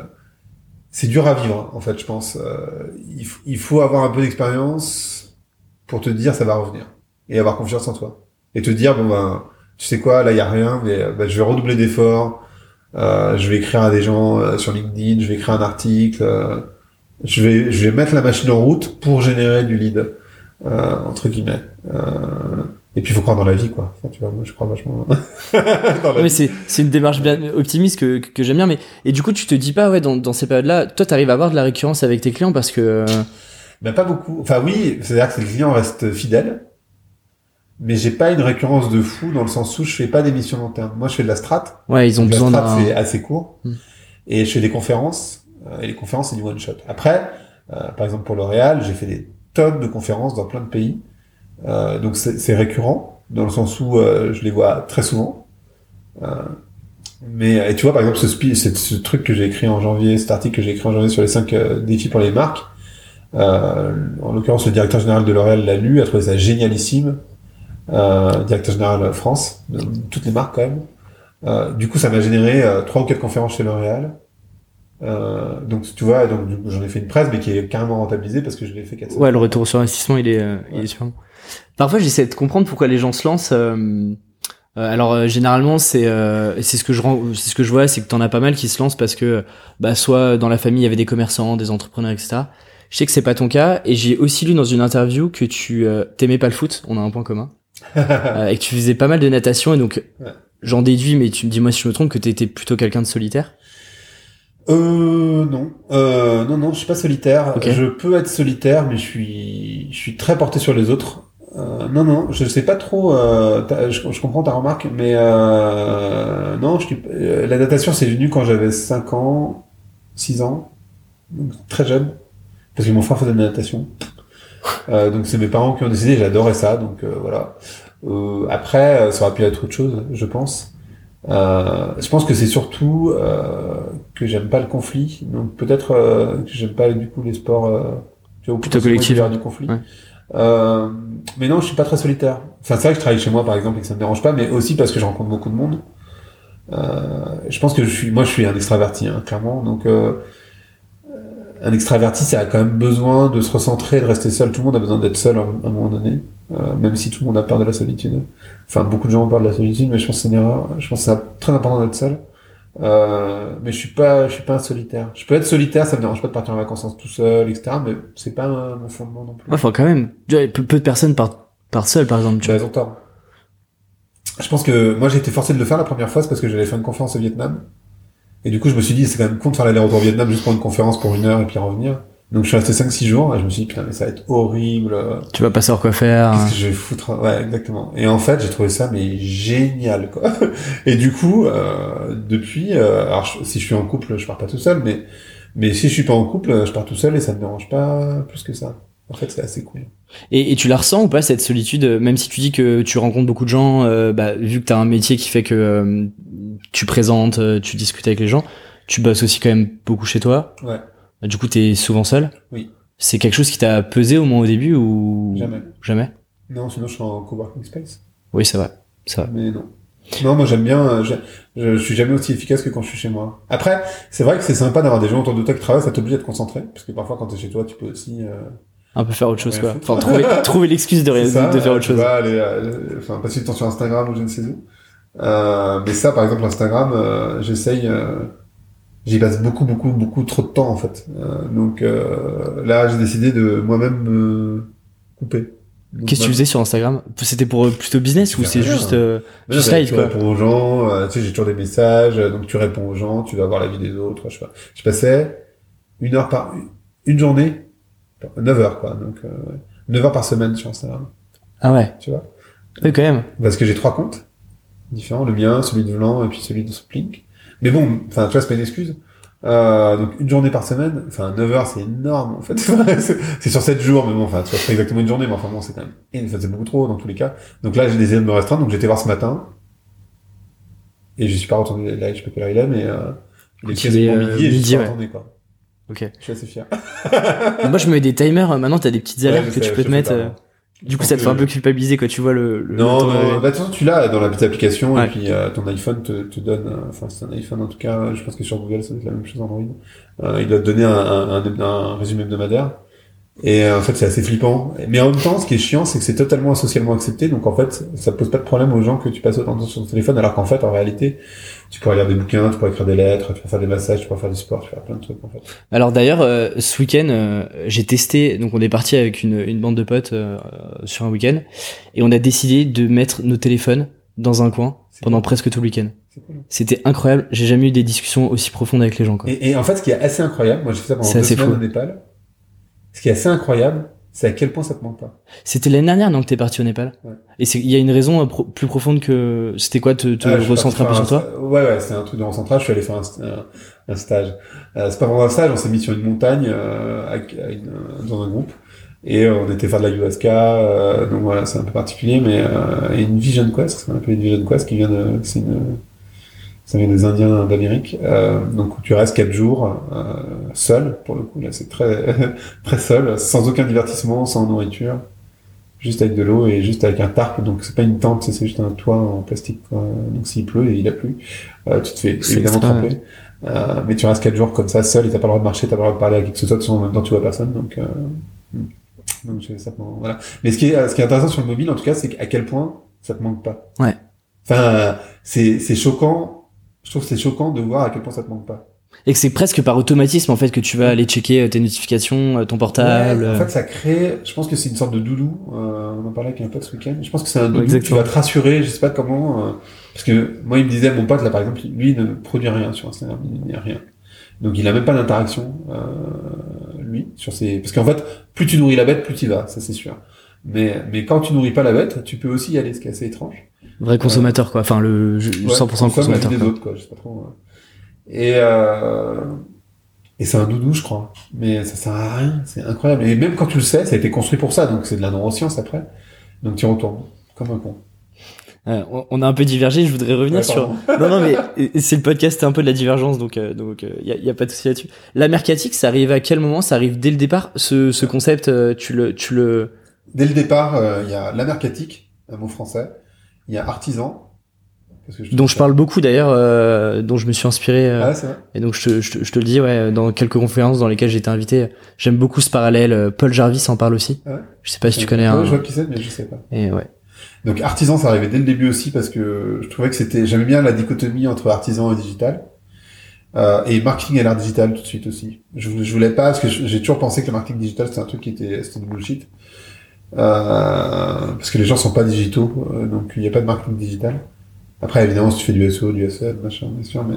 c'est dur à vivre, en fait, je pense. il, il, faut avoir un peu d'expérience pour te dire ça va revenir, et avoir confiance en toi, et te dire bon ben tu sais quoi, là il y a rien, mais euh, bah, je vais redoubler d'efforts. Euh, je vais écrire à des gens euh, sur LinkedIn, je vais écrire un article, je vais je vais mettre la machine en route pour générer du lead entre guillemets. et puis il faut croire dans la vie quoi. Enfin, tu vois, moi je crois vachement. mais c'est c'est une démarche bien optimiste que que, j'aime bien. Mais et du coup tu te dis pas ouais dans dans ces périodes-là, toi t'arrives à avoir de la récurrence avec tes clients parce que. Ben pas beaucoup. Enfin oui, c'est-à-dire que les clients restent fidèles mais j'ai pas une récurrence de fou dans le sens où je fais pas d'émissions long terme. Moi, je fais de la strat. Ouais, ils ont besoin. La strat, c'est assez court. Hmm. Et je fais des conférences. Euh, et les conférences, c'est du one shot. Après, euh, par exemple pour L'Oréal, j'ai fait des tonnes de conférences dans plein de pays. Euh, donc c'est récurrent dans le sens où euh, je les vois très souvent. mais et tu vois par exemple ce, ce truc que j'ai écrit en janvier, cet article que j'ai écrit en janvier sur les cinq défis pour les marques. En l'occurrence, le directeur général de L'Oréal l'a lu, a trouvé ça génialissime. Euh, directeur général France, de toutes les marques quand même. Euh, du coup, ça m'a généré euh, trois ou quatre conférences chez L'Oréal. Euh, donc tu vois, donc j'en ai fait une presse, mais qui est carrément rentabilisée parce que je l'ai fait 4 Ouais, le retour sur investissement, il est, euh, il est sûr. Parfois, j'essaie de comprendre pourquoi les gens se lancent. euh, euh, alors euh, généralement, c'est euh, c'est ce que je c'est ce que je vois, c'est que t'en as pas mal qui se lancent parce que bah soit dans la famille il y avait des commerçants, des entrepreneurs, etc. Je sais que c'est pas ton cas, et j'ai aussi lu dans une interview que tu euh, t'aimais pas le foot. On a un point commun. Euh, et que tu faisais pas mal de natation, et donc Ouais. j'en déduis, mais tu me dis moi si je me trompe que t'étais plutôt quelqu'un de solitaire? Euh, non. Euh, non, non, je suis pas solitaire. Je peux être solitaire, mais je suis, je suis très porté sur les autres. Euh, non, non, je sais pas trop. Euh, je, je comprends ta remarque, mais euh, non, je, euh, la natation c'est venu quand j'avais 5 ans, 6 ans, donc très jeune, parce que mon frère faisait de la natation. Euh, donc c'est mes parents qui ont décidé. J'adorais ça, donc euh, voilà. Euh, après, euh, ça aurait pu être autre chose, je pense. Euh, je pense que c'est surtout euh, que j'aime pas le conflit, donc peut-être euh, que j'aime pas du coup les sports euh, tu vois, où Plutôt potentiellement il peut y collectif. avoir du conflit. Ouais. Euh, mais non, je suis pas très solitaire. Enfin, c'est vrai que je travaille chez moi par exemple et que ça me dérange pas, mais aussi parce que je rencontre beaucoup de monde. Euh, je pense que je suis, moi, je suis un extraverti, hein, clairement. Donc, euh, un extraverti, ça a quand même besoin de se recentrer, de rester seul. Tout le monde a besoin d'être seul à un moment donné, euh, même si tout le monde a peur de la solitude. Enfin, beaucoup de gens ont peur de la solitude, mais je pense que c'est une erreur. Je pense que c'est très important d'être seul. Euh, mais je suis pas, je suis pas un solitaire. Je peux être solitaire, ça me dérange pas de partir en vacances tout seul, etc. Mais c'est pas un- mon fondement non plus. Ouais, faut quand même. Peu, peu de personnes partent partent seules, par exemple. Tu as vois. raison, tort. Je pense que moi j'ai été forcé de le faire la première fois, c'est parce que j'allais faire une conférence au Vietnam. Et du coup, je me suis dit, c'est quand même con de faire l'aller-retour au Vietnam juste pour une conférence pour une heure et puis revenir. Donc je suis resté 5-6 jours et je me suis dit, putain, mais ça va être horrible. Tu vas pas savoir quoi faire. Qu'est-ce que je vais foutre Ouais, exactement. Et en fait, j'ai trouvé ça mais génial, quoi. Et du coup, euh, depuis, euh, alors si je suis en couple, je pars pas tout seul, mais mais si je suis pas en couple, je pars tout seul et ça me dérange pas plus que ça. En fait, c'est assez cool. Et, et tu la ressens ou pas cette solitude, euh, même si tu dis que tu rencontres beaucoup de gens, euh, bah, vu que t'as un métier qui fait que euh, tu présentes, tu discutes avec les gens, tu bosses aussi quand même beaucoup chez toi. Ouais. Du coup, t'es souvent seul. Oui. C'est quelque chose qui t'a pesé au moins au début ou Jamais. Jamais. Non, sinon je serais en coworking space. Oui, c'est vrai. C'est vrai. Mais non. Non, moi j'aime bien. Je, je, je suis jamais aussi efficace que quand je suis chez moi. Après, c'est vrai que c'est sympa d'avoir des gens autour de toi qui travaillent, ça t'oblige à te concentrer, parce que parfois quand t'es chez toi, tu peux aussi. Euh, Un peu faire autre chose, quoi. Enfin, trouver, trouver l'excuse de, rien- ça, de faire autre tu chose. vas aller, euh, enfin, passer du temps sur Instagram ou je ne sais où. Euh, mais ça, par exemple, Instagram, euh, j'essaye. Euh, J'y passe beaucoup, beaucoup, beaucoup trop de temps en fait. Euh, donc euh, là, j'ai décidé de moi-même me couper. Qu'est-ce que tu faisais sur Instagram? C'était pour euh, plutôt business ou c'est juste, euh, Ouais, juste bah, live, tu quoi? réponds aux gens, euh, tu sais, j'ai toujours des messages, euh, donc tu réponds aux gens, tu vas voir la vie des autres, je sais pas. Je passais une heure par, une journée, 9 heures, quoi, donc, euh, 9 heures par semaine sur Instagram, Ah ouais. tu vois? Oui, quand même. Parce que j'ai trois comptes différents, le mien, celui de Vlan et puis celui de Splink. Mais bon, enfin, tu vois, c'est pas une excuse. Euh, donc une journée par semaine, enfin 9 heures c'est énorme en fait, c'est sur 7 jours mais bon enfin c'est pas exactement une journée mais enfin bon c'est quand même, et, enfin, c'est beaucoup trop dans tous les cas. Donc là j'ai décidé de me restreindre donc j'étais voir ce matin et je suis pas retourné là je sais pas quelle heure il est mais euh, il est quasiment euh, midi et je suis midi, pas ouais. retourné quoi. Ok. Je suis assez fier. Moi, je me mets des timers. euh, Maintenant, t'as des petites alertes Ouais, que sais, tu peux te mettre. pas, euh. Du coup, ça te fait un peu culpabiliser quand tu vois le. le Non, le temps non, bah, de toute façon, tu l'as dans la petite application, Ouais. et puis euh, ton iPhone te, te donne, euh, enfin c'est un iPhone en tout cas, je pense que sur Google ça doit être la même chose Android, euh, il doit te donner un, un, un, un résumé hebdomadaire, et euh, en fait c'est assez flippant. Mais en même temps, ce qui est chiant, c'est que c'est totalement socialement accepté, donc en fait ça pose pas de problème aux gens que tu passes autant de temps sur ton téléphone, alors qu'en fait en réalité, tu pourrais lire des bouquins, tu pourrais écrire des lettres, tu pourrais faire des massages, tu pourrais faire du sport, tu pourrais faire plein de trucs en fait. Alors d'ailleurs, euh, ce week-end, euh, j'ai testé. Donc, on est parti avec une, une bande de potes euh, sur un week-end, et on a décidé de mettre nos téléphones dans un coin pendant cool. presque tout le week-end. Cool. C'était incroyable. J'ai jamais eu des discussions aussi profondes avec les gens. Quoi. Et, et en fait, ce qui est assez incroyable, moi j'ai fait ça pendant deux semaines fou. au Népal, ce qui est assez incroyable, c'est à quel point ça te manque pas. C'était l'année dernière, non, que t'es parti au Népal. Ouais. Et il y a une raison euh, pro- plus profonde que. C'était quoi, te, te Ah, recentrer un peu sur toi Ouais, ouais, c'est un truc de recentrage. Je suis allé faire un, un, un stage. Euh, c'est pas vraiment un stage, on s'est mis sur une montagne euh, avec, une- dans un groupe. Et euh, on était faire de la ayahuasca, euh, donc voilà, c'est un peu particulier, mais euh, et une Vision Quest, ce qu'on appelle une Vision Quest, qui vient de, c'est une, Ça vient des Indiens d'Amérique. Euh, donc tu restes quatre jours euh, seul, pour le coup. Là, c'est très très seul, sans aucun divertissement, sans nourriture, juste avec de l'eau et juste avec un tarp. Donc c'est pas une tente, c'est juste un toit en plastique. Quoi. Donc s'il pleut et il a plu, euh, tu te fais évidemment tremper. Euh, mais tu restes quatre jours comme ça, seul, et t'as pas le droit de marcher, t'as pas le droit de parler à qui que ce soit, de toute façon, tu vois personne. Donc, euh, donc je- ça te voilà. Mais ce qui est, ce qui est intéressant sur le mobile, en tout cas, c'est à quel point ça te manque pas. Ouais. Enfin, c'est c'est choquant. Je trouve que c'est choquant de voir à quel point ça te manque pas. Et que c'est presque par automatisme en fait que tu vas aller checker euh, tes notifications, euh, ton portable. Ouais, en euh. fait, ça crée. Je pense que c'est une sorte de doudou. Euh, on en parlait avec un pote ce week-end. Je pense que c'est un doudou. Exactement. Tu vas te rassurer. Je sais pas comment. euh, parce que moi, il me disait, mon pote là, par exemple, lui, il ne produit rien sur Instagram. Il n'y a rien. Donc, il a même pas d'interaction, euh, lui, sur ses. Parce qu'en fait, plus tu nourris la bête, plus tu y vas. Ça, c'est sûr. Mais, mais quand tu nourris pas la bête, tu peux aussi y aller, ce qui est assez étrange. Vrai consommateur quoi. Enfin le je- 100% Ouais, consomme la vie consommateur. des quoi. autres, quoi. Je sais pas trop. ouais. Et, euh, et c'est un doudou, je crois. Mais ça sert à rien. C'est incroyable. Et même quand tu le sais, ça a été construit pour ça. Donc c'est de la neuroscience après. Donc tu y retournes. Comme un con. Euh, on- on a un peu divergé. Je voudrais revenir Ouais, sur. Non non mais euh, c'est le podcast, c'est un peu de la divergence donc euh, donc il y, a, y a pas de souci là-dessus. La mercatique, ça arrive à quel moment? Ça arrive dès le départ? Ce, ce concept, euh, tu le tu le. Dès le départ, euh, il y a la mercatique, un mot français. Il y a artisan. Que dont je parle beaucoup d'ailleurs, euh, dont je me suis inspiré. euh, Ah ouais, vrai. Et donc je te, je, te, je te le dis, ouais, dans quelques conférences dans lesquelles j'ai été invité, j'aime beaucoup ce parallèle. euh, Paul Jarvis en parle aussi. Ah ouais Je sais pas si tu connais un. Je vois qui c'est, mais je sais pas. Et ouais. Donc artisan, ça arrivait dès le début aussi parce que je trouvais que c'était, j'aimais bien la dichotomie entre artisan et digital. Euh, et marketing et l'art digital tout de suite aussi. Je, je voulais pas parce que je- j'ai toujours pensé que le marketing digital c'était un truc qui était, c'était du bullshit. Euh, parce que les gens sont pas digitaux, euh, donc il n'y a pas de marketing digital. Après évidemment si tu fais du SEO, du SEM, machin, bien sûr, mais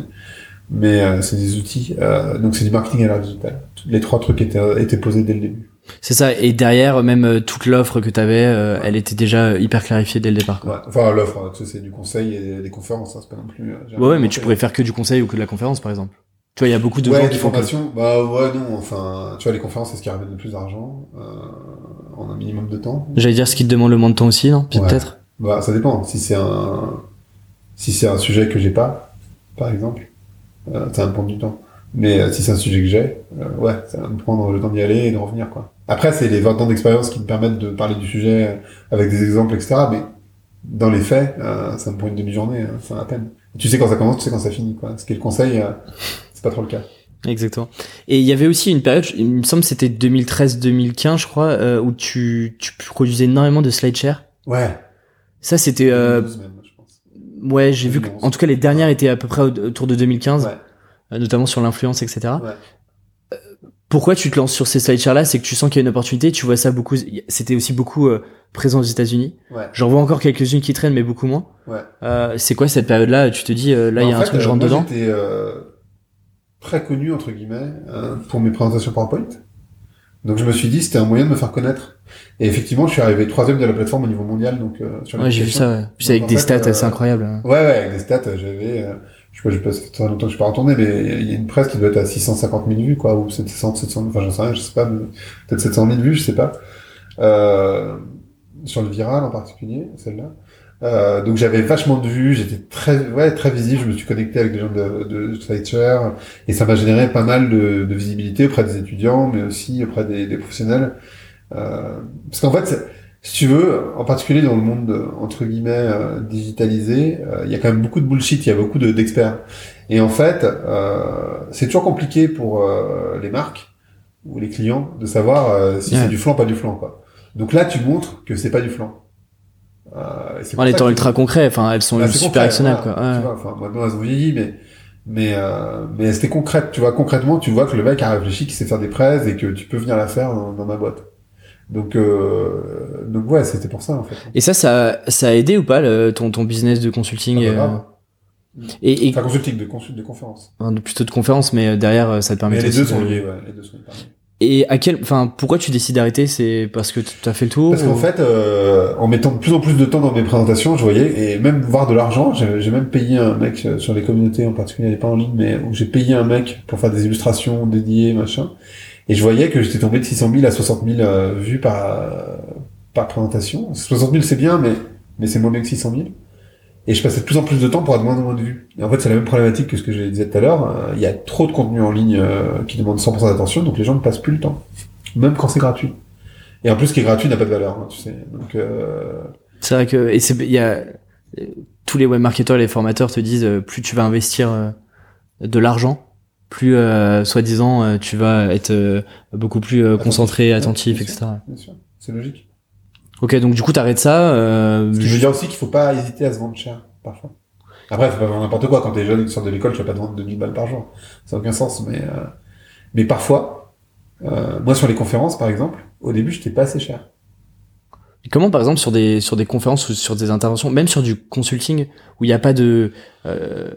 mais euh, c'est des outils. Euh, donc c'est du marketing et l'art digital. Les trois trucs étaient, étaient posés dès le début. C'est ça. Et derrière, même euh, toute l'offre que t'avais, euh, elle était déjà euh, hyper clarifiée dès le départ. Quoi. Ouais. Enfin l'offre, hein, tu sais, c'est du conseil et des, conférences, hein, c'est pas non plus. euh, Ouais, ouais, mais tu pourrais faire que du conseil ou que de la conférence, par exemple. Tu vois, il y a beaucoup de ouais, gens qui font. que- formations, bah ouais, non, enfin, tu vois, les conférences, c'est ce qui ramène le plus d'argent, euh, en un minimum de temps. J'allais dire ce qui te demande le moins de temps aussi, non? Ouais. Peut-être. Bah, ça dépend. Si c'est un, si c'est un sujet que j'ai pas, par exemple, euh, ça va me prendre du temps. Mais euh, si c'est un sujet que j'ai, euh, ouais, ça va me prendre le temps d'y aller et de revenir, quoi. Après, c'est les 20 ans d'expérience qui me permettent de parler du sujet euh, avec des exemples, etc. Mais dans les faits, euh, ça me prend une demi-journée, hein, c'est à peine. Tu sais quand ça commence, tu sais quand ça finit, quoi. Ce qui est le conseil, euh, c'est pas trop le cas. Exactement. Et il y avait aussi une période, il me semble que c'était 2013-2015, je crois, euh, où tu, tu produisais énormément de slideshare. Ouais. Ça, c'était... Euh, 2012 même, je pense. ouais, j'ai vu que... 2011. En tout cas, les dernières étaient à peu près au- autour de 2015, Ouais. euh, notamment sur l'influence, etc. Ouais. Euh, Pourquoi tu te lances sur ces slideshares-là C'est que tu sens qu'il y a une opportunité, tu vois ça beaucoup... C'était aussi beaucoup euh, présent aux États-Unis. Ouais. J'en vois encore quelques-unes qui traînent, mais beaucoup moins. Ouais. Euh, c'est quoi cette période-là? Tu te dis, euh, là, il y a un fait, truc, je rentre dedans? Très connu entre guillemets euh, pour mes présentations PowerPoint. Donc je me suis dit c'était un moyen de me faire connaître. Et effectivement, je suis arrivé troisième de la plateforme au niveau mondial, donc euh, sur Ouais, j'ai vu ça, ouais. Puis Donc, avec des fait, stats euh, assez incroyables. hein. Ouais, ouais, avec des stats, euh, j'avais, euh, je sais pas, je sais pas, ça fait très longtemps que je suis pas retourné, mais il y a une presse qui doit être à 650 000 vues, quoi, ou 700, 700, enfin j'en sais rien, je sais pas, peut-être 700 000 vues, je sais pas. Euh, sur le viral en particulier, celle-là. Euh, donc j'avais vachement de vues, j'étais très, ouais, très visible, je me suis connecté avec des gens de, de SlideShare, et ça m'a généré pas mal de, de visibilité auprès des étudiants, mais aussi auprès des, des professionnels. Euh, parce qu'en fait, si tu veux, en particulier dans le monde entre guillemets euh, digitalisé, euh, il y a quand même beaucoup de bullshit, il y a beaucoup de- d'experts. Et en fait, euh, c'est toujours compliqué pour euh, les marques ou les clients de savoir euh, si Ouais. c'est du flan, pas du flan, quoi. Donc là, tu montres que c'est pas du flan. Euh, c'est En étant ultra concret, enfin, elles sont bah, super actionnables, voilà, quoi. Ouais. Tu vois, enfin, maintenant elles ont vieilli, mais mais euh, mais c'était concrète. Tu vois, concrètement, tu vois que le mec a réfléchi, qu'il sait faire des prêts et que tu peux venir la faire dans, dans ma boîte. Donc euh, donc ouais, c'était pour ça en fait. Et ça, ça, ça a aidé ou pas le- ton, ton business de consulting Ah bah, euh, et, et Enfin, consulting, de consulte, de conférence. enfin, plutôt de conférence, mais euh, derrière, euh, ça te permet Mais les aussi deux de- sont liés, ouais, les deux sont liés. Et à quel, enfin, pourquoi tu décides d'arrêter? C'est parce que tu as fait le tour Parce ou- qu'en fait, euh, en mettant de plus en plus de temps dans mes présentations, je voyais, et même voir de l'argent, j'ai même payé un mec euh, sur les communautés, en particulier, elle pas en ligne, mais où j'ai payé un mec pour faire des illustrations dédiées, machin. Et je voyais que j'étais tombé de 600 000 à 60 000 euh, vues par, par présentation. 60 000 c'est bien, mais, mais c'est moins bien que 600 000. Et je passais de plus en plus de temps pour avoir moins en moins de vues. Et en fait, c'est la même problématique que ce que je disais tout à l'heure. Euh, Il y a trop de contenu en ligne euh, qui demande 100% d'attention, donc les gens ne passent plus le temps. Même quand c'est gratuit. Et en plus, ce qui est gratuit n'a pas de valeur, hein, tu sais. Donc, euh... C'est vrai que et c'est il y a tous les webmarketeurs et les formateurs te disent euh, plus tu vas investir euh, de l'argent, plus soi-disant tu vas être beaucoup plus concentré, attentif, bien etc. Bien sûr, c'est logique. Ok, donc du coup t'arrêtes ça. Euh, qui veut dire aussi qu'il faut pas hésiter à se vendre cher, parfois. Après, faut pas vendre n'importe quoi. Quand t'es jeune et que tu sors de l'école, tu vas pas te vendre 2000 balles par jour. Ça n'a aucun sens, mais, euh, mais parfois, euh, moi sur les conférences, par exemple, au début, j'étais pas assez cher. Et Comment, par exemple, sur des sur des conférences ou sur des interventions, même sur du consulting, où il n'y a pas de, euh,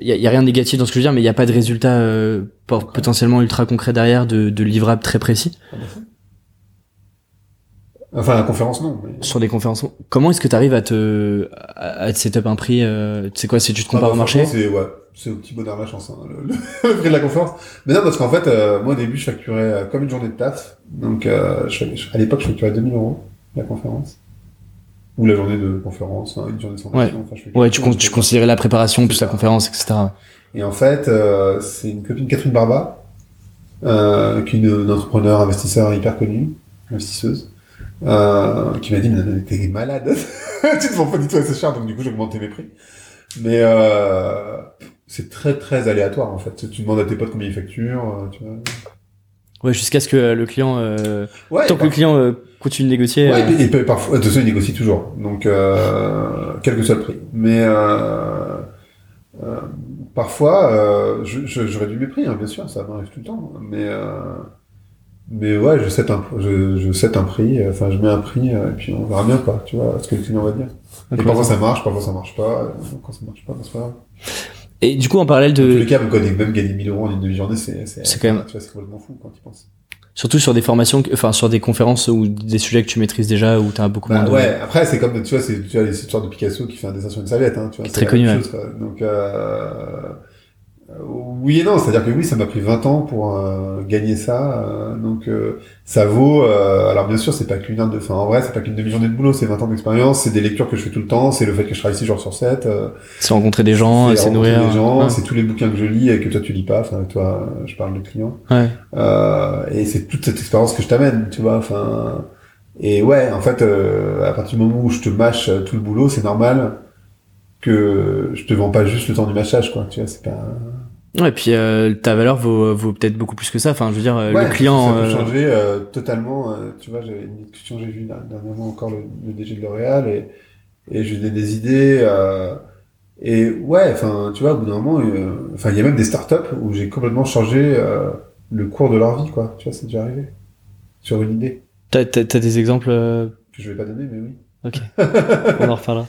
il y, a, y a rien de négatif dans ce que je veux dire, mais il n'y a pas de résultat euh, potentiellement ultra concret derrière, de, de livrables très précis? Enfin, la conférence, non. Mais... sur des conférences. Comment est-ce que tu arrives à te à, te setup un prix euh, C'est quoi Si tu te Ah, compares bah, au marché franchement, C'est ouais, c'est au petit bonheur la chance, hein, le, prix de la conférence. Mais non, parce qu'en fait, euh, moi au début, je facturais euh, comme une journée de taf. Donc, euh, je, à l'époque, je facturais 2000 euros la conférence. Ou la journée de conférence, hein, une journée de formation. Enfin, Ouais, tu, con- tu considérais la préparation plus la conférence, etc. Et en fait, euh, c'est une copine Catherine Barba, euh, qui est une, une entrepreneur, investisseur hyper connue, investisseuse, euh, qui m'a dit, mais t'es malade, tu te vends pas du tout assez cher, donc du coup j'ai augmenté mes prix. Mais euh, c'est très très aléatoire en fait. Tu demandes à tes potes combien ils facturent, euh, tu vois. Ouais, jusqu'à ce que euh, le client, euh, Ouais, tant que le client euh, continue de négocier. Ouais, euh, et, puis parfois, de toute façon, il négocie toujours. Donc, euh, quel que soit le prix. Mais euh, euh, parfois, euh, je, je, je réduis mes prix, hein, bien sûr, ça m'arrive tout le temps. Mais euh, mais ouais, je set un, je, je set un prix. euh, Enfin, je mets un prix euh, et puis on verra bien quoi. Tu vois, ce que le client va dire. Et parfois ça marche, parfois ça marche pas. Quand ça marche pas, c'est pas grave. Et du coup, en parallèle Dans tous de, les cas, quand- même gagner 1000 euros en une demi-journée, c'est C'est quand même- tu vois, c'est complètement fou quand tu penses. surtout sur des formations, enfin sur des conférences ou des sujets que tu maîtrises déjà, où t'as beaucoup Bah, moins de. ouais, après, c'est comme, tu vois, c'est, tu vois, les histoires de Picasso qui fait un dessin sur une serviette, hein, tu vois. c'est Très connu, ouais. chose, quoi. Donc, euh, oui et non, c'est-à-dire que oui, ça m'a pris 20 ans pour euh, gagner ça, euh, donc euh, ça vaut. euh, alors bien sûr, c'est pas qu'une heure de, enfin en vrai, c'est pas qu'une demi-journée de boulot, c'est 20 ans d'expérience, c'est des lectures que je fais tout le temps, c'est le fait que je travaille 6 jours sur 7, euh, C'est rencontrer des gens, c'est nourrir. des gens, Ouais. c'est tous les bouquins que je lis et que toi tu lis pas, enfin toi, je parle de clients. Ouais. Euh, et c'est toute cette expérience que je t'amène, tu vois. Enfin, et ouais, en fait, euh, à partir du moment où je te mâche tout le boulot, c'est normal que je te vends pas juste le temps du mâchage, quoi. Tu vois, c'est pas. Ouais, et puis euh, ta valeur vaut, vaut peut-être beaucoup plus que ça. Enfin, je veux dire, euh, Ouais, le client. Ça peut euh, changer euh, totalement. euh, tu vois, j'avais une discussion, j'ai vu dernièrement encore le, le DG de L'Oréal et et je lui ai des idées. euh, et ouais, enfin, tu vois, au bout d'un moment, euh, enfin, il y a même des startups où j'ai complètement changé euh, le cours de leur vie, quoi. Tu vois, c'est déjà arrivé sur une idée T'as, t'as, t'as des exemples euh, que je vais pas donner, mais oui. Ok. On en reparlera.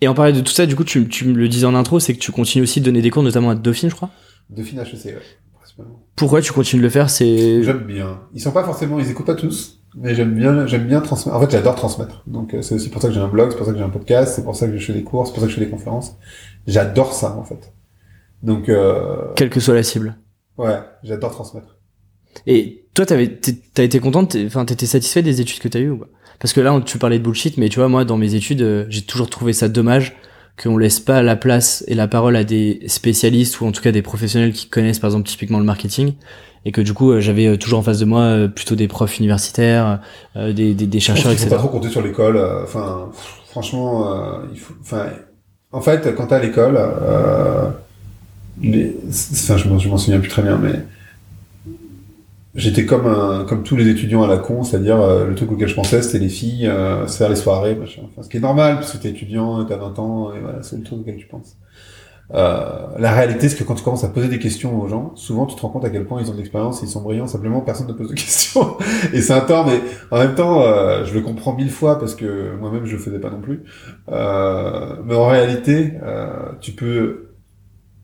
Et en parlant de tout ça, du coup, tu, tu me le disais en intro, c'est que tu continues aussi de donner des cours, notamment à Dauphine, je crois. Dauphine HEC, ouais, principalement. Pourquoi tu continues de le faire? C'est J'aime bien. Ils sont pas forcément, ils écoutent pas tous, mais j'aime bien, j'aime bien transmettre. En fait, j'adore transmettre. Donc, euh, c'est aussi pour ça que j'ai un blog, c'est pour ça que j'ai un podcast, c'est pour ça que je fais des cours, c'est pour ça que je fais des conférences. J'adore ça, en fait. Donc, euh, quelle que soit la cible. ouais, j'adore transmettre. Et toi, t'avais, t'as été contente, enfin, t'étais satisfait des études que t'as eues ou pas? Parce que là, tu parlais de bullshit, mais tu vois, moi, dans mes études, euh, j'ai toujours trouvé ça dommage qu'on laisse pas la place et la parole à des spécialistes ou en tout cas des professionnels qui connaissent, par exemple, typiquement le marketing. Et que du coup, euh, j'avais euh, toujours en face de moi plutôt des profs universitaires, des, des, des chercheurs, qu'il faut etc. pas trop compter sur l'école. Enfin, franchement, euh, il faut. Enfin, en fait, quand t'es à l'école, euh, les- enfin, je m'en souviens plus très bien, mais j'étais comme un, comme tous les étudiants à la con, c'est-à-dire euh, le truc auquel je pensais, c'était les filles, euh, se faire les soirées, machin. Enfin, ce qui est normal parce que t'es étudiant, t'as 20 ans, et voilà, c'est le truc auquel tu penses. Euh, la réalité, c'est que quand tu commences à poser des questions aux gens, souvent tu te rends compte à quel point ils ont de l'expérience, ils sont brillants, simplement personne ne pose de questions. et c'est un tort, mais en même temps, euh, je le comprends mille fois parce que moi-même je le faisais pas non plus. Euh, mais en réalité, euh, tu peux,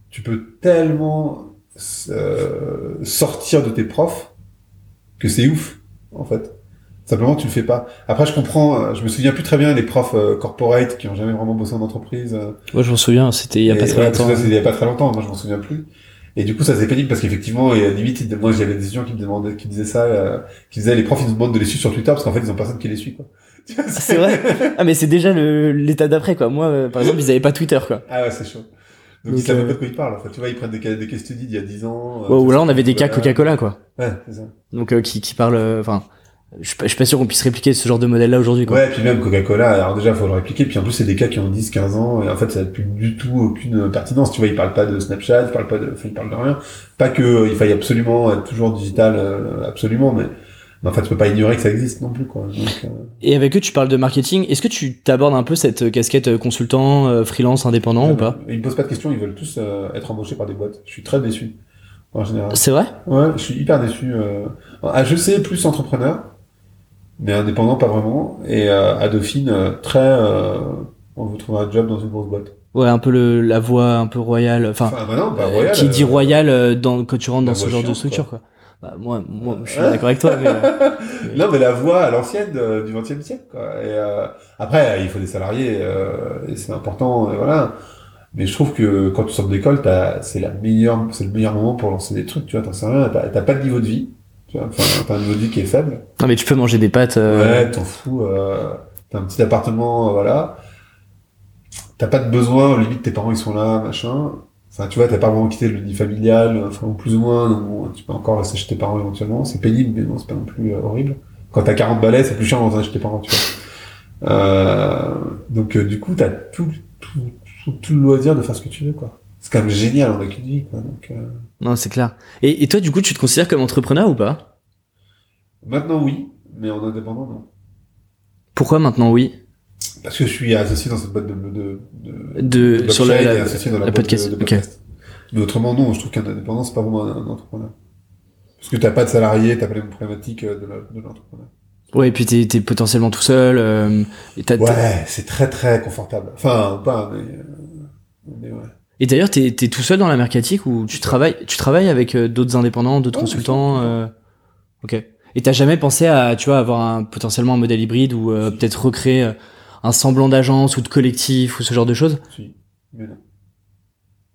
tu peux tellement euh, sortir de tes profs que c'est ouf, en fait. Simplement, tu le fais pas. Après, je comprends. euh, Je me souviens plus très bien les profs euh, corporate qui ont jamais vraiment bossé en entreprise. euh, Moi, je m'en souviens, c'était il y a et pas très ouais, longtemps. c'était il y a pas très longtemps, moi je m'en souviens plus. Et du coup, ça c'est pénible parce qu'effectivement, et à limite, moi j'avais des étudiants qui me demandaient, qui disaient ça, euh, qui disaient les profs ils nous demandent de les suivre sur Twitter parce qu'en fait ils ont personne qui les suit quoi. Vois, C'est vrai? Ah, mais c'est déjà l'état d'après, quoi. Moi, euh, par exemple, ils avaient pas Twitter, quoi. Ah ouais, c'est chaud. Donc, ils savent euh, pas de quoi ils parlent, en fait. Tu vois, ils prennent des cas, des case studies d'il y a 10 ans. euh, Ouais, ou là, on avait des cas Coca-Cola. Quoi. Ouais, c'est ça. Donc, euh, qui, qui parlent, enfin, je suis pas- je suis pas sûr qu'on puisse répliquer ce genre de modèle-là aujourd'hui, quoi. Ouais, puis même Coca-Cola, alors déjà, faut le répliquer, puis en plus, c'est des cas qui ont 10, 15 ans, et en fait, ça n'a plus du tout aucune pertinence. Tu vois, ils parlent pas de Snapchat, ils parlent pas de, enfin, ils parlent de rien. Pas que, il faille absolument être toujours digital, absolument, mais, mais en fait, tu peux pas ignorer que ça existe non plus, quoi. Donc, euh, Et avec eux, tu parles de marketing. Est-ce que tu t'abordes un peu cette euh, casquette euh, consultant, freelance, indépendant ou pas? Ils me posent pas de questions, ils veulent tous être embauchés par des boîtes. Je suis très déçu, en général. C'est vrai? Ouais, je suis hyper déçu. À sais plus entrepreneur, mais indépendant pas vraiment. Et à Dauphine, très, euh, on vous trouver un job dans une grosse boîte. Ouais, un peu le, la voix un peu royale. Enfin, Enfin, bah non, qui dit royal euh, dans, quand tu rentres dans ce genre de structure, quoi. quoi. Bah, moi, moi, je suis Ouais. d'accord avec toi, mais, euh, Non, mais la voix à l'ancienne euh, du XXe siècle. Quoi. Et euh, après, il faut des salariés, euh, et c'est important, et voilà. Mais je trouve que quand tu sors de l'école, t'as- c'est la meilleure, c'est le meilleur moment pour lancer des trucs. Tu vois, t'en sais rien. T'as pas de niveau de vie. Tu vois, enfin, t'as un niveau de vie qui est faible. non, mais tu peux manger des pâtes. euh, Ouais, t'en fous. Euh, t'as un petit appartement, euh, voilà. T'as pas de besoin, limite tes parents ils sont là, machin. Enfin, tu vois, t'as pas vraiment quitté le lit familial, enfin, ou plus ou moins, tu peux encore rester chez tes parents éventuellement. C'est pénible, mais bon, c'est pas non plus euh, horrible. Quand t'as 40 balais, c'est plus chiant de rentrer chez tes parents, tu vois. Euh, donc, euh, du coup, t'as tout, tout, tout, tout le loisir de faire ce que tu veux, quoi. C'est quand même génial en aucune vie, quoi. Donc, euh, Non, c'est clair. Et, et toi, du coup, tu te considères comme entrepreneur ou pas? Maintenant, oui, mais en indépendant, non. Pourquoi maintenant oui? Parce que je suis associé dans cette boîte de, de, de, De sur la, la- associé dans la, la boîte podcast. de, podcast. Mais autrement, non, je trouve qu'un indépendant, c'est pas vraiment un, un entrepreneur. Parce que t'as pas de salarié, t'as pas les mêmes problématiques euh, de l'entrepreneur. Ouais, et puis t'es t'es potentiellement tout seul. Euh, et t'as- Ouais, c'est très très confortable. Enfin, pas, mais, euh, mais ouais. Et d'ailleurs, t'es t'es tout seul dans la mercatique ou tu travailles tu travailles avec euh, d'autres indépendants, d'autres consultants. euh, Ok. Et t'as jamais pensé à tu vois avoir un potentiellement un modèle hybride ou euh, peut-être recréer euh, un semblant d'agence ou de collectif ou ce genre de choses Si, mais non.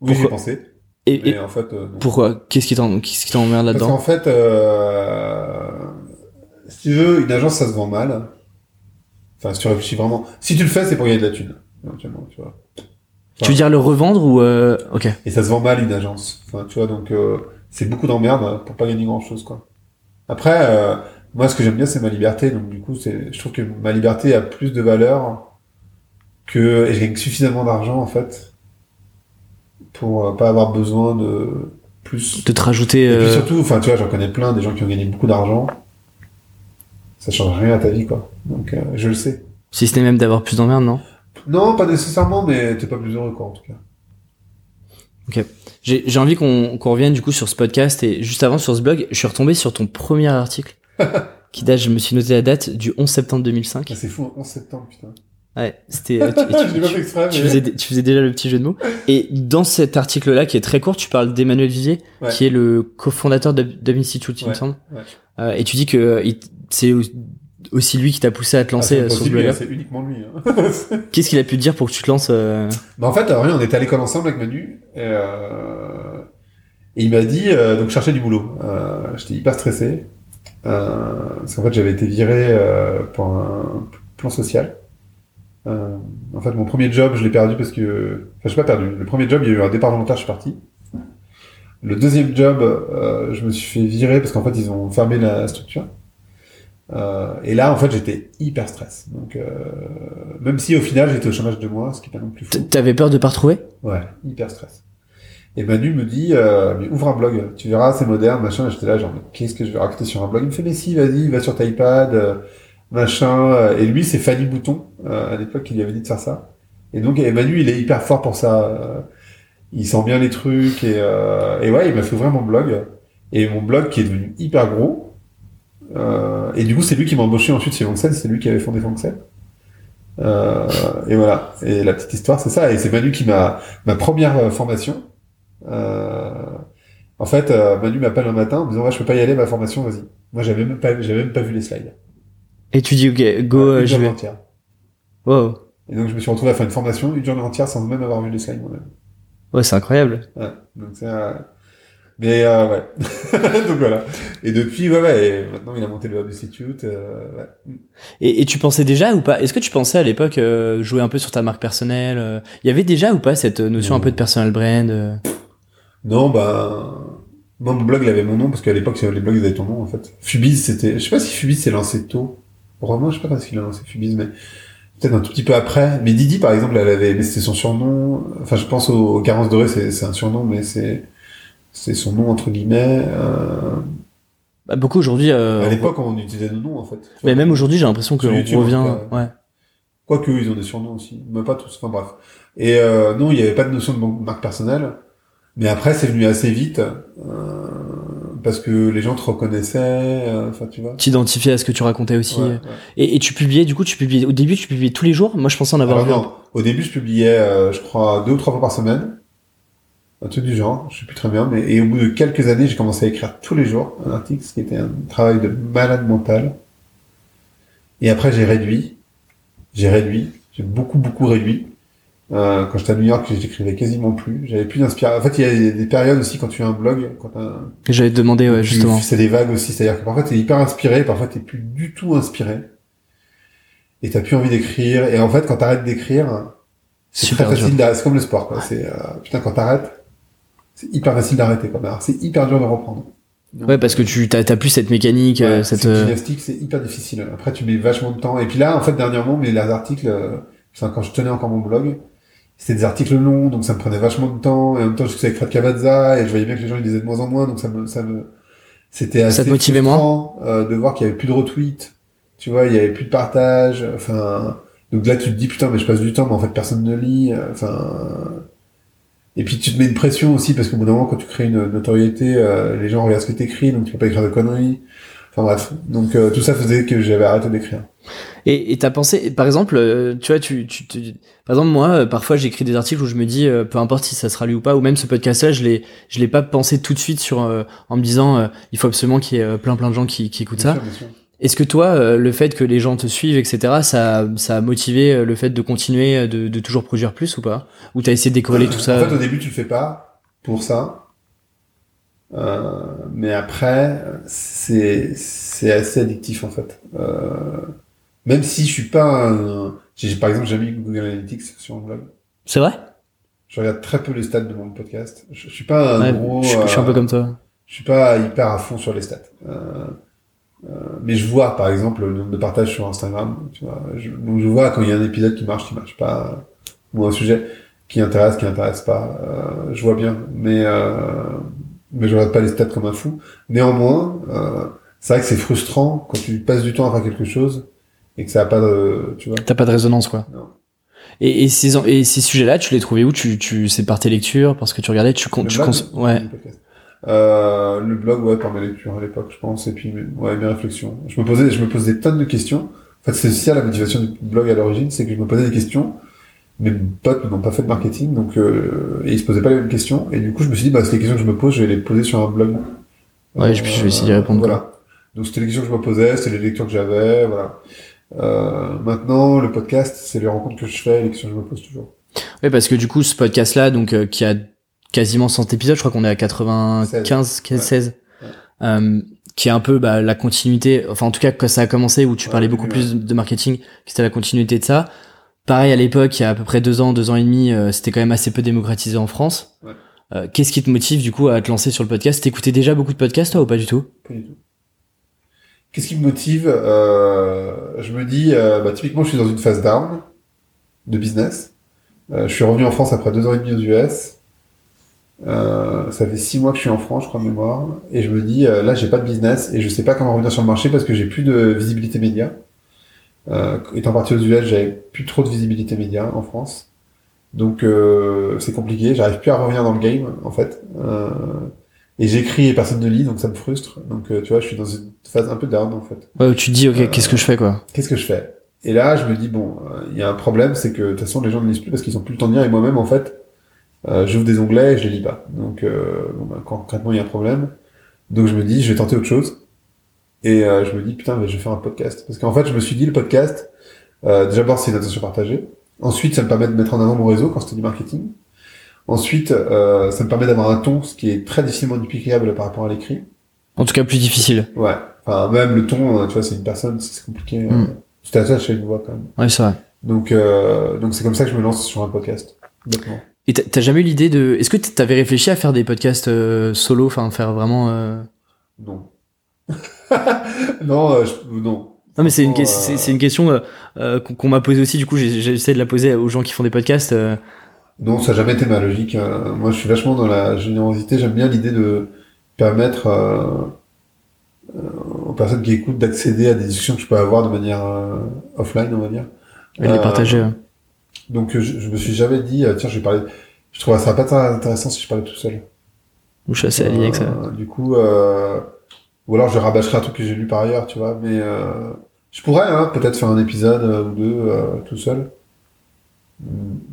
Oui, j'ai Pourquoi pensé, Et, mais et en fait, euh, pourquoi? Qu'est-ce qui t'emmerde Parce là-dedans? qu'en fait, euh, si tu veux, une agence, ça se vend mal. Enfin, si tu réfléchis vraiment. Si tu le fais, c'est pour gagner de la thune, éventuellement, tu vois. Tu veux dire le revendre ou euh... ok Et ça se vend mal une agence. Enfin, tu vois, donc euh, c'est beaucoup d'emmerde pour pas gagner grand chose, quoi. Après, euh, moi, ce que j'aime bien, c'est ma liberté. Donc, du coup, c'est, je trouve que ma liberté a plus de valeur que et je gagne suffisamment d'argent, en fait, pour euh, pas avoir besoin de plus. de te rajouter Et puis euh, surtout, enfin, tu vois, j'en connais plein des gens qui ont gagné beaucoup d'argent. Ça change rien à ta vie, quoi. Donc, euh, je le sais. si ce n'est même d'avoir plus d'emmerde non? Non, pas nécessairement, mais t'es pas plus heureux, quoi, en tout cas. J'ai j'ai envie qu'on qu'on revienne du coup sur ce podcast et juste avant sur ce blog, je suis retombé sur ton premier article qui date, je me suis noté la date du 11 septembre 2005. Ah, c'est fou, 11 septembre, putain. Ouais, c'était euh, tu- mais- faisais, tu faisais déjà le petit jeu de mots. Et dans cet article-là, qui est très court, tu parles d'Emmanuel Vivier, Ouais. qui est le cofondateur Dub Institute, il me semble. ouais. Euh, et tu dis que euh, c'est au- aussi lui qui t'a poussé à te Ah, lancer euh, sur blog-là. C'est uniquement lui. Hein. Qu'est-ce qu'il a pu te dire pour que tu te lances euh, bah, en fait, rien, on était à l'école ensemble avec Manu. Et, euh, et il m'a dit, donc, je cherchais du boulot. J'étais hyper stressé. Euh, parce qu'en fait, j'avais été viré euh, pour un plan social. Euh, en fait, mon premier job, je l'ai perdu parce que... Enfin, je l'ai pas perdu. Le premier job, il y a eu un départ volontaire, je suis parti. Le deuxième job, euh, je me suis fait virer parce qu'en fait, ils ont fermé la structure. Euh, et là, en fait, j'étais hyper stress. Donc, euh, même si au final, j'étais au chômage de mois, ce qui est pas non plus fou. T'avais peur de pas retrouver? Ouais, hyper stress. Et Manu me dit, euh, mais ouvre un blog, tu verras, c'est moderne, machin. J'étais là, genre, qu'est-ce que je vais raconter sur un blog? Il me fait, mais si, vas-y, va sur ta iPad, euh, machin. Et lui, c'est Fanny Bouton, euh, à l'époque, qui lui avait dit de faire ça. Et donc, Manu, il est hyper fort pour ça. euh, il sent bien les trucs. Et, euh, et ouais, il m'a fait ouvrir mon blog. Et mon blog qui est devenu hyper gros. Euh, et du coup, c'est lui qui m'a embauché ensuite chez Foncel, c'est lui qui avait fondé Foncel. Euh, et voilà. Et la petite histoire, c'est ça. Et c'est Manu qui m'a ma première formation. Euh, en fait, euh, Manu m'appelle un matin en me disant ouais, je peux pas y aller, ma formation, vas-y. Moi, j'avais même pas, j'avais même pas vu les slides. Et tu dis, ok, go, Une euh, je journée vais. entière. Wow. Et donc, je me suis retrouvé à faire une formation une journée entière sans même avoir vu les slides moi-même. Ouais, c'est incroyable. Ouais. Donc, c'est, euh, Mais euh, ouais. Donc voilà. Et depuis, ouais, ouais. Et maintenant, il a monté le Web Institute. Euh, ouais. et, et, tu pensais déjà ou pas Est-ce que tu pensais à l'époque euh, jouer un peu sur ta marque personnelle euh, Il y avait déjà ou pas cette notion un peu de personal brand Non, bah. Moi, mon blog, il avait mon nom parce qu'à l'époque, les blogs, ils avaient ton nom en fait. Fubiz, c'était. Je sais pas si Fubiz s'est lancé tôt. Vraiment, je sais pas quand il a lancé Fubiz, mais peut-être un tout petit peu après. Mais Didi, par exemple, elle avait. Mais c'était son surnom. Enfin, je pense au, Carence Doré, c'est un surnom, mais c'est c'est son nom entre guillemets. Euh... Bah, beaucoup aujourd'hui. Euh... À l'époque, on utilisait nos noms en fait. Mais même aujourd'hui, j'ai l'impression que on revient. Ouais. Quoique ils ont des surnoms aussi, mais pas tous. Enfin bref. Et euh, non, il n'y avait pas de notion de marque personnelle. Mais après, c'est venu assez vite. Euh, parce que les gens te reconnaissaient, euh, enfin tu vois. T'identifiais à ce que tu racontais aussi. Et, et, tu publiais, du coup, tu publiais. Au début, tu publiais tous les jours? Moi, je pensais en avoir. Alors, non. Au début, je publiais, euh, je crois, deux ou trois fois par semaine un truc du genre, je sais plus très bien, mais et au bout de quelques années, j'ai commencé à écrire tous les jours un article, ce qui était un travail de malade mental. Et après, j'ai réduit, j'ai réduit, j'ai beaucoup beaucoup réduit. Euh, quand j'étais à New York, j'écrivais quasiment plus, j'avais plus d'inspiration. En fait, il y a des périodes aussi quand tu as un blog, quand un... J'allais te demander, ouais, justement. C'est des vagues aussi, c'est-à-dire que parfois t'es hyper inspiré, parfois t'es plus du tout inspiré, et t'as plus envie d'écrire. Et en fait, quand t'arrêtes d'écrire, c'est très facile. C'est comme le sport, quoi. C'est euh, putain quand t'arrêtes c'est hyper facile d'arrêter comme c'est hyper dur de reprendre. ouais, parce que tu t'as, plus cette mécanique, euh, cette euh, gymnastique, c'est hyper difficile. Après, tu mets vachement de temps. Et puis là, en fait, dernièrement, les articles, euh, quand je tenais encore mon blog, c'était des articles longs, donc ça me prenait vachement de temps. Et en même temps, je faisais avec Fred Cavazza, et je voyais bien que les gens ils disaient de moins en moins, donc ça me, ça me, c'était assez ça te motivait moins de voir qu'il y avait plus de retweets. Tu vois, il y avait plus de partage. Enfin, donc là, tu te dis putain, mais je passe du temps, mais en fait, personne ne lit. Enfin, et puis tu te mets une pression aussi parce qu'au bout d'un moment, quand tu crées une notoriété, euh, les gens regardent ce que t'écris, donc tu peux pas écrire de conneries. Enfin bref, donc euh, tout ça faisait que j'avais arrêté d'écrire. Et t'as pensé, par exemple, euh, tu vois, tu, tu, par exemple moi, parfois j'écris des articles où je me dis, peu importe si ça sera lu ou pas, ou même ce podcast-là, je l'ai, je l'ai pas pensé tout de suite sur, en me disant, il faut absolument qu'il y ait plein plein de gens qui, qui écoutent ça. Est-ce que toi, euh, le fait que les gens te suivent, etc., ça, ça a motivé euh, le fait de continuer euh, de, de toujours produire plus ou pas? Ou t'as essayé de décoller tout ça En fait, au début, tu le fais pas pour ça. Euh, mais après, c'est c'est assez addictif en fait. Euh, même si je suis pas un... j'ai par exemple jamais mis Google Analytics sur mon blog. C'est vrai? Je regarde très peu les stats de mon podcast. Je, suis pas un gros. Je, je, suis un peu comme toi. Je suis pas hyper à fond sur les stats. Euh, euh, mais je vois, par exemple, le nombre de partages sur Instagram. Tu vois, je, donc je vois quand il y a un épisode qui marche, qui marche pas, ou un sujet qui intéresse, qui intéresse pas. Euh, je vois bien, mais euh, mais je regarde pas les stats comme un fou. Néanmoins, euh, c'est vrai que c'est frustrant quand tu passes du temps à faire quelque chose et que ça a pas de, tu vois. T'as pas de résonance, quoi. Non. Et, et ces, et ces sujets-là, tu les trouvais où? Tu, tu, c'est par tes lectures, parce que tu regardais, tu, tu, tu ouais. Euh, le blog, ouais, par mes lectures à l'époque, je pense, et puis ouais, mes réflexions. Je me posais, je me posais des tonnes de questions. En fait, c'est ça la motivation du blog à l'origine, c'est que je me posais des questions. Mes potes n'ont pas fait de marketing, donc euh, et ils se posaient pas les mêmes questions. Et du coup, je me suis dit, bah, c'est les questions que je me pose, je vais les poser sur un blog. Ouais, je, vais essayer d'y répondre. Voilà. Donc c'était les questions que je me posais, c'était les lectures que j'avais, voilà. Euh, maintenant, le podcast, c'est les rencontres que je fais, les questions que je me pose toujours. Oui, parce que du coup, ce podcast-là, donc euh, qui a quasiment 100 épisodes, je crois qu'on est à 95, 16, 16 euh, qui est un peu bah, la continuité, enfin en tout cas quand ça a commencé où tu parlais beaucoup plus de marketing, c'était la continuité de ça. Pareil à l'époque, il y a à peu près deux ans, deux ans et demi, euh, c'était quand même assez peu démocratisé en France. Ouais. Euh, Qu'est-ce qui te motive du coup à te lancer sur le podcast? T'écoutais déjà beaucoup de podcasts toi ou pas du tout? Pas du tout. Qu'est-ce qui me motive euh, Je me dis, euh, bah, typiquement, je suis dans une phase down de business. Euh, je suis revenu en France après deux ans et demi aux US. Euh, ça fait six mois que je suis en France, je crois de mémoire, et je me dis euh, là j'ai pas de business et je sais pas comment revenir sur le marché parce que j'ai plus de visibilité média. Étant parti aux US, j'avais plus trop de visibilité média en France, donc c'est compliqué. J'arrive plus à revenir dans le game en fait. Euh, et j'écris et personne ne lit, donc ça me frustre. Donc tu vois, je suis dans une phase un peu down en fait. Ouais, où tu te dis ok, qu'est-ce que je fais quoi Qu'est-ce que je fais? Et là, je me dis bon, il y a un problème, c'est que de toute façon les gens ne lisent plus parce qu'ils ont plus le temps de lire et moi-même en fait euh, j'ouvre des onglets et je les lis pas. Donc euh, bon, bah, concrètement il y a un problème. Donc je me dis je vais tenter autre chose. Et euh, je me dis putain mais je vais faire un podcast. Parce qu'en fait je me suis dit le podcast, euh, déjà d'abord c'est une attention partagée. Ensuite ça me permet de mettre en avant mon réseau quand c'était du marketing. Ensuite, euh, ça me permet d'avoir un ton, ce qui est très difficilement duplicable par rapport à l'écrit. En tout cas, plus difficile. Ouais. Enfin, même le ton, euh, tu vois, c'est une personne, c'est compliqué. Mm. Euh, tu t'attaches à une voix quand même. Ouais, c'est vrai. Donc, euh, donc c'est comme ça que je me lance sur un podcast. Bêtement. Et t'as- jamais eu l'idée de. Est-ce que t'avais réfléchi à faire des podcasts euh, solo, enfin faire vraiment. euh, Non. non, euh, je- non. Non mais c'est une, que- une question qu'on m'a posée aussi. Du coup, essayé de la poser aux gens qui font des podcasts. Non, ça n'a jamais été ma logique. Euh, moi, je suis vachement dans la générosité. J'aime bien l'idée de permettre euh, euh, aux personnes qui écoutent d'accéder à des discussions que je peux avoir de manière euh, offline, on va dire. et les partager. ouais. Donc, je, je me suis jamais dit, tiens, je vais parler. Je trouverais ça pas très intéressant si je parlais tout seul. Ou je suis assez aligné avec ça. Du coup, euh, ou alors je rabâcherai un truc que j'ai lu par ailleurs, tu vois. Mais euh, je pourrais, hein, peut-être faire un épisode ou deux euh, tout seul.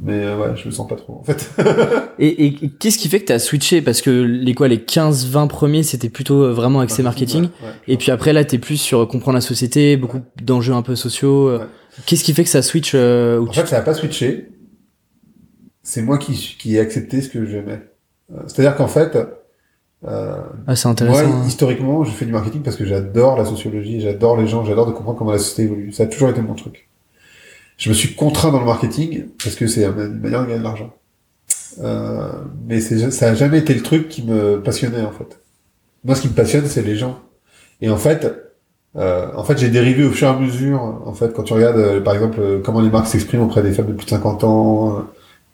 Mais euh, ouais, je me sens pas trop, en fait. Et, et qu'est-ce qui fait que t'as switché? Parce que les quoi, les 15-20 premiers, c'était plutôt euh, vraiment axé marketing. Ouais, ouais, je Et puis après, là, t'es plus sur comprendre la société, beaucoup d'enjeux un peu sociaux. euh. Qu'est-ce qui fait que ça switch euh, En tu- fait, ça n'a pas switché. C'est moi qui, qui ai accepté ce que j'aimais. Euh, C'est-à-dire qu'en fait, euh, Ah, c'est moi, intéressant. hein. historiquement, je fais du marketing parce que j'adore la sociologie, j'adore les gens, j'adore de comprendre comment la société évolue. Ça a toujours été mon truc. Je me suis contraint dans le marketing parce que c'est une manière de gagner de l'argent. Euh, mais ça a jamais été le truc qui me passionnait en fait. Moi, ce qui me passionne, c'est les gens. Et en fait, euh, en fait, j'ai dérivé au fur et à mesure. En fait, quand tu regardes, euh, par exemple, euh, comment les marques s'expriment auprès des femmes de plus de 50 ans,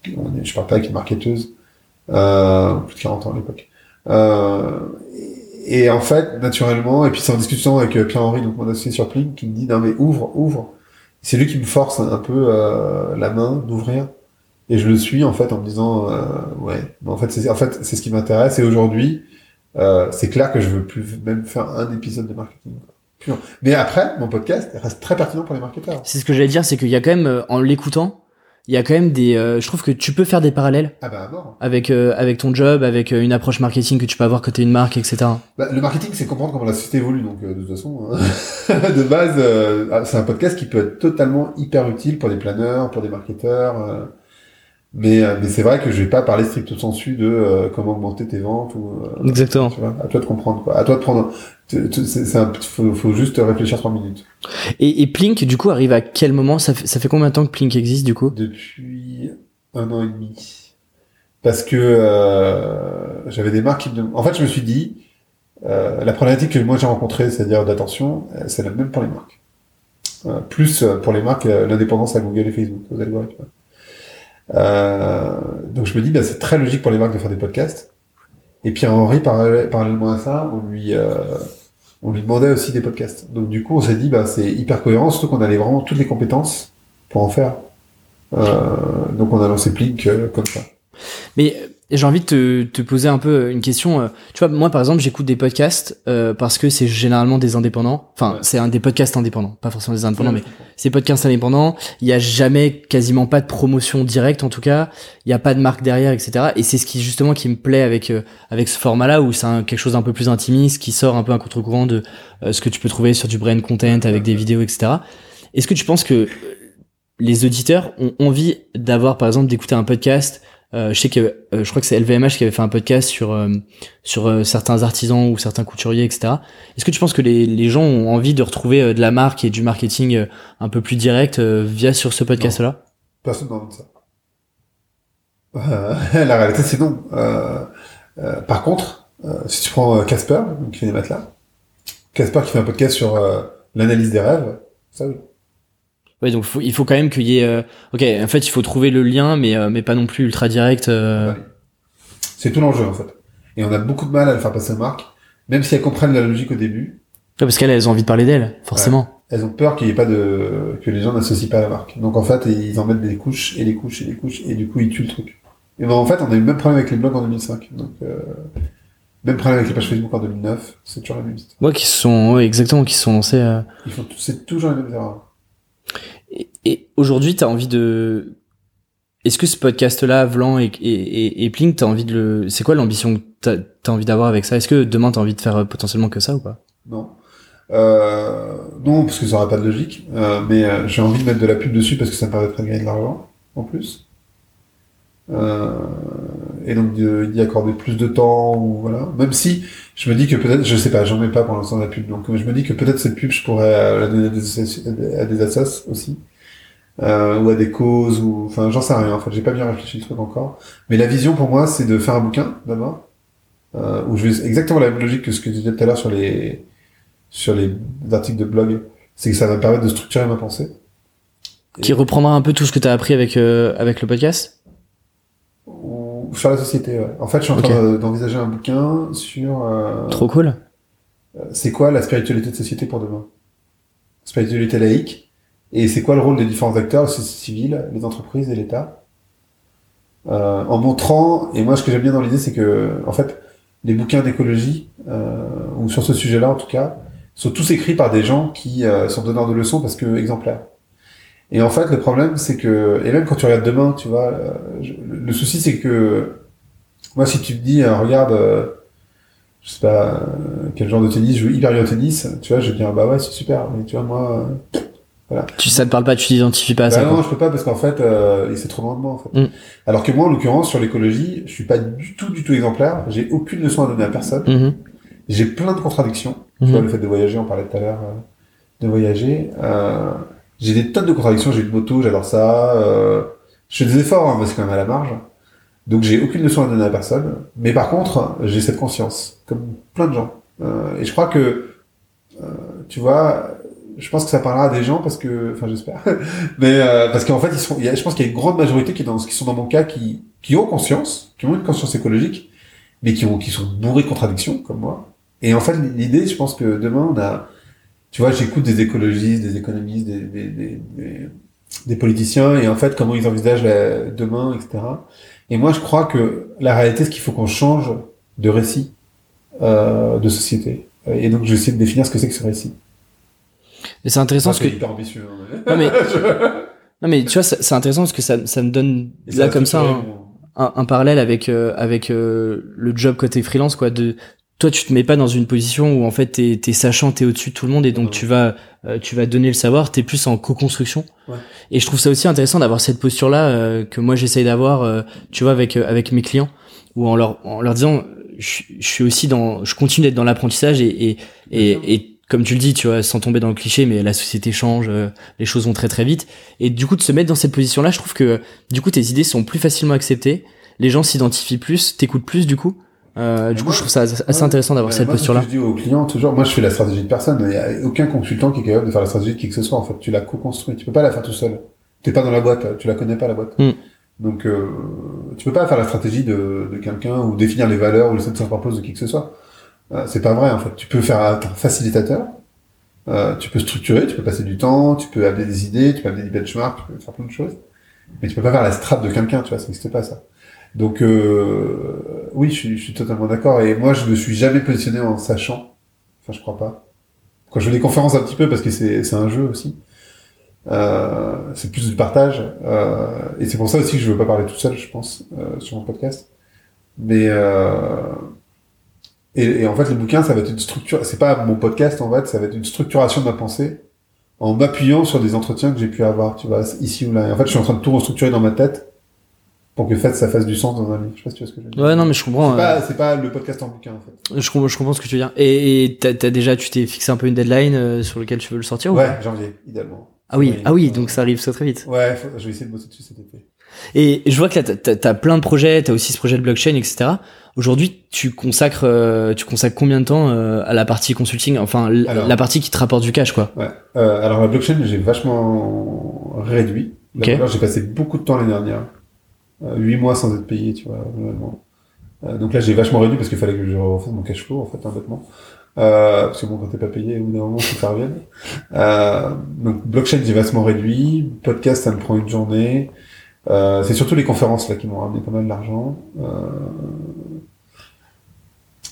euh, je parle pas avec une marketeuse, plus de 40 ans à l'époque. Et, et en fait, naturellement, et puis c'est en discussion avec Pierre-Henri, donc mon associé sur Plink, qui me dit non mais ouvre, ouvre. C'est lui qui me force un, peu euh, la main d'ouvrir. Et je le suis en fait en me disant euh, ouais, en fait c'est en fait c'est ce qui m'intéresse. Et aujourd'hui, euh, c'est clair que je veux plus même faire un épisode de marketing. Mais après, mon podcast reste très pertinent pour les marketeurs. C'est ce que j'allais dire, c'est qu'il y a quand même, euh, en l'écoutant, il y a quand même des. euh, je trouve que tu peux faire des parallèles Ah bah non. avec euh, avec ton job, avec euh, une approche marketing que tu peux avoir quand t'es une marque, etc. Bah, le marketing, c'est comprendre comment la société évolue. Donc, euh, de toute façon, hein, de base, euh, ah, c'est un podcast qui peut être totalement hyper utile pour des planeurs, pour des marketeurs. Mais euh, mais c'est vrai que je vais pas parler stricto sensu de euh, comment augmenter tes ventes ou. euh, Exactement. tu vois, à toi de comprendre quoi. À toi de prendre. C'est un, faut, faut juste réfléchir trois minutes. Et, et Plink, du coup, arrive à quel moment? Ça fait, ça fait combien de temps que Plink existe, du coup? Depuis un an et demi. Parce que euh, j'avais des marques qui me... En fait, je me suis dit, euh, la problématique que moi j'ai rencontrée, c'est-à-dire d'attention, euh, c'est la même pour les marques. Euh, plus pour les marques, l'indépendance à Google et Facebook, aux algorithmes. Euh, donc je me dis, bah, c'est très logique pour les marques de faire des podcasts. Et Pierre-Henri, parallè- parallèlement à ça, on lui, euh, on lui demandait aussi des podcasts. Donc du coup, on s'est dit, bah, c'est hyper cohérent, surtout qu'on avait vraiment toutes les compétences pour en faire. Euh, donc on a lancé Plink euh, comme ça. Euh, j'ai envie de te, te poser un peu une question. euh, Tu vois, moi, par exemple, j'écoute des podcasts euh, parce que c'est généralement des indépendants. Enfin, Ouais. c'est un des podcasts indépendants, pas forcément des indépendants, mais c'est podcasts indépendants. Il y a jamais, quasiment pas de promotion directe, en tout cas. Il y a pas de marque derrière, etc. Et c'est ce qui justement qui me plaît avec euh, avec ce format-là où c'est quelque chose d'un peu plus intimiste, qui sort un peu à contre-courant de euh, ce que tu peux trouver sur du brand content avec des vidéos, etc. Est-ce que tu penses que euh, les auditeurs ont envie d'avoir, par exemple, d'écouter un podcast euh, je sais que euh, je crois que c'est LVMH qui avait fait un podcast sur euh, sur euh, certains artisans ou certains couturiers, etc. Est-ce que tu penses que les, les gens ont envie de retrouver euh, de la marque et du marketing euh, un peu plus direct via sur ce podcast-là? Personne n'a envie de ça. La réalité, c'est non. Par contre, si tu prends Casper, qui fait des matelas, Casper qui fait un podcast sur l'analyse des rêves, ça. Ouais, donc faut- il faut quand même qu'il y ait. euh, ok, en fait, il faut trouver le lien, mais euh, mais pas non plus ultra direct. euh. Ouais. C'est tout l'enjeu en fait. Et on a beaucoup de mal à le faire passer aux marques, même si elles comprennent la logique au début, Ouais, parce qu'elles, elles ont envie de parler d'elles, forcément. elles ont peur qu'il n'y ait pas de que les gens n'associent pas à la marque. Donc en fait, ils en mettent des couches et des couches et des couches et du coup ils tuent le truc. Et ben en fait, on a eu le même problème avec les blogs en 2005. Donc euh, même problème avec les pages Facebook en 2009. C'est toujours la même histoire. Ouais, qui sont, ouais, exactement, qui sont lancés. euh. Ils font, c'est toujours les mêmes erreurs. Et, aujourd'hui, t'as envie de. Est-ce que ce podcast-là, Vlan et, et, et, Plink, t'as envie de le. C'est quoi l'ambition que t'as as envie d'avoir avec ça? Est-ce que demain t'as envie de faire euh, potentiellement que ça ou pas? Non. Euh, non, parce que ça n'aurait pas de logique. Euh, mais euh, j'ai envie de mettre de la pub dessus parce que ça me permettrait de gagner de l'argent, en plus. Euh, et donc d'y accorder plus de temps ou voilà. Même si je me dis que peut-être, je sais pas, j'en ai pas pour l'instant la pub, donc je me dis que peut-être cette pub je pourrais la donner à des, à des aussi. Euh, ou à des causes ou enfin j'en sais rien en fait. J'ai pas bien réfléchi le truc encore. Mais la vision pour moi c'est de faire un bouquin d'abord. Euh, où je vais exactement la même logique que ce que tu disais tout à l'heure sur les sur les articles de blog. C'est que ça va me permettre de structurer ma pensée. Qui reprendra un peu tout ce que tu as appris avec euh, avec le podcast ou sur la société ouais. en fait je suis en train d'envisager un bouquin sur euh, trop cool c'est quoi la spiritualité de société pour demain? Spiritualité laïque et c'est quoi le rôle des différents acteurs, la société civile, les entreprises et l'État? Euh, En montrant, et moi ce que j'aime bien dans l'idée, c'est que en fait, les bouquins d'écologie, euh, ou sur ce sujet-là en tout cas, sont tous écrits par des gens qui euh, sont donneurs de leçons parce que exemplaires. Et en fait, le problème, c'est que, et même quand tu regardes demain, tu vois, euh, le souci, c'est que, moi, si tu me dis, euh, regarde, je sais pas, quel genre de tennis, je veux hyper bien au tennis, tu vois, je vais dire, bah ouais, c'est super, mais tu vois, moi, tu, ça te parle pas, tu t'identifies pas à ça. Bah non, je peux pas parce qu'en fait, euh, c'est trop loin de moi. En fait. Mm. Alors que moi, en l'occurrence, sur l'écologie, je suis pas du tout, du tout exemplaire. J'ai aucune leçon à donner à personne. Mm-hmm. J'ai plein de contradictions. Tu vois, mm-hmm. le fait de voyager, on parlait tout à l'heure euh, de voyager. Euh, j'ai des tonnes de contradictions. J'ai une moto, j'adore ça. Euh, je fais des efforts, hein, mais c'est quand même à la marge. Donc j'ai aucune leçon à donner à personne. Mais par contre, j'ai cette conscience, comme plein de gens. Euh, et je crois que, euh, tu vois, je pense que ça parlera à des gens parce que, enfin j'espère, mais euh, parce qu'en fait ils sont, y a, je pense qu'il y a une grande majorité qui, dans, qui sont dans mon cas qui, qui ont conscience, qui ont une conscience écologique, mais qui ont, qui sont bourrés de contradictions comme moi. Et en fait l'idée, je pense que demain on a, tu vois, j'écoute des écologistes, des économistes, des, des, des, des, politiciens et en fait comment ils envisagent la, demain, etc. Et moi je crois que la réalité, c'est qu'il faut qu'on change de récit euh, de société. Et donc je vais essayer de définir ce que c'est que ce récit. Et c'est intéressant parce que. ambitieux. Hein, non mais. non mais tu vois, c'est intéressant parce que ça, ça me donne là comme ça un, un, parallèle avec euh, avec euh, le job côté freelance quoi. De toi, tu te mets pas dans une position où en fait t'es es sachant, t'es au-dessus de tout le monde et donc tu vas euh, tu vas donner le savoir. T'es plus en co-construction. Ouais. Et je trouve ça aussi intéressant d'avoir cette posture là que moi j'essaye d'avoir, tu vois, avec avec mes clients, ou en leur en leur disant, je, je suis aussi dans, je continue d'être dans l'apprentissage et et, et, et comme tu le dis, tu vois, sans tomber dans le cliché, mais la société change, euh, les choses vont très très vite. Et du coup, de se mettre dans cette position-là, je trouve que du coup, tes idées sont plus facilement acceptées, les gens s'identifient plus, t'écoutent plus du coup. Euh, du coup, je trouve ça assez intéressant d'avoir cette posture-là. Je dis aux clients toujours, moi je fais la stratégie de personne. Il n'y a aucun consultant qui est capable de faire la stratégie de qui que ce soit. En fait, tu la co-construis. Tu peux pas la faire tout seul. T'es pas dans la boîte. Tu la connais pas la boîte. Mm. Donc, euh, tu peux pas faire la stratégie de, de quelqu'un ou définir les valeurs ou le set propose de qui que ce soit. Euh, c'est pas vrai en fait. Tu peux faire un facilitateur, euh, tu peux structurer, tu peux passer du temps, tu peux amener des idées, tu peux amener des benchmarks, tu peux faire plein de choses, mais tu peux pas faire la strate de quelqu'un, tu vois, ça n'existe pas ça. Donc euh, oui, je suis, je suis totalement d'accord. Et moi, je me suis jamais positionné en sachant. Enfin, je crois pas. Quand je fais des conférences un petit peu parce que c'est un jeu aussi. Euh, c'est plus du partage. Euh, et c'est pour ça aussi que je veux pas parler tout seul, je pense, euh, sur mon podcast. Mais euh, et, et, en fait, le bouquin, ça va être une structure. C'est pas mon podcast en fait, ça va être une structuration de ma pensée en m'appuyant sur des entretiens que j'ai pu avoir, tu vois, ici ou là. Et en fait, je suis en train de tout restructurer dans ma tête pour que fait ça fasse du sens dans un livre. Je sais pas si tu vois ce que je veux dire. Ouais, non, mais je comprends. C'est pas, c'est pas le podcast en bouquin en fait. Je comprends, je comprends ce que tu veux dire. Et t'as as déjà, tu t'es fixé un peu une deadline euh, sur lequel tu veux le sortir Ouais, janvier, idéalement. Ah oui, ah oui, donc ça arrive très très vite. Ouais, je vais essayer de bosser dessus cet été. Et je vois que là, t'as as plein de projets, t'as aussi ce projet de blockchain, etc. Aujourd'hui, tu consacres, euh, tu consacres combien de temps euh, à la partie consulting, enfin la partie qui te rapporte du cash, quoi Ouais. Euh, alors la blockchain, j'ai vachement réduit. Okay. J'ai passé beaucoup de temps l'année dernière, huit mois sans être payé, tu vois, vraiment. donc là, j'ai vachement réduit parce qu'il fallait que je refasse mon cash flow, en fait, un bêtement. Euh, parce que bon, quand t'es pas payé, au bout d'un moment, ça. Euh, donc, blockchain, j'ai vachement réduit. Podcast, ça me prend une journée. Euh, c'est surtout les conférences là qui m'ont ramené pas mal d'argent. Euh,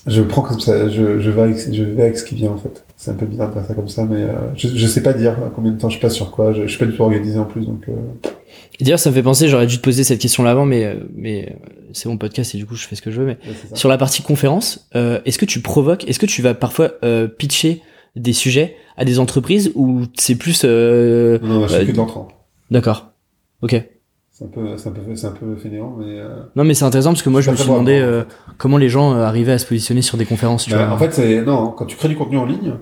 je prends comme ça, je, je, vais avec, je vais avec ce qui vient en fait. C'est un peu bizarre de faire ça comme ça, mais euh, je, je sais pas dire combien de temps je passe sur quoi. Je, je suis pas du tout organisé en plus, donc. Euh... Et d'ailleurs, ça me fait penser, j'aurais dû te poser cette question là avant, mais mais c'est mon podcast et du coup je fais ce que je veux. Mais sur la partie conférence, euh, est-ce que tu provoques, est-ce que tu vas parfois euh, pitcher des sujets à des entreprises ou c'est plus Non, non, je fais que de l'entrant. D'accord. Ok. C'est un peu, c'est un peu, c'est un peu fainéant, mais. euh, Non, mais c'est intéressant parce que moi, je me suis demandé en euh, comment les gens euh, arrivaient à se positionner sur des conférences, tu bah, vois. en fait, c'est non. Quand tu crées du contenu en ligne,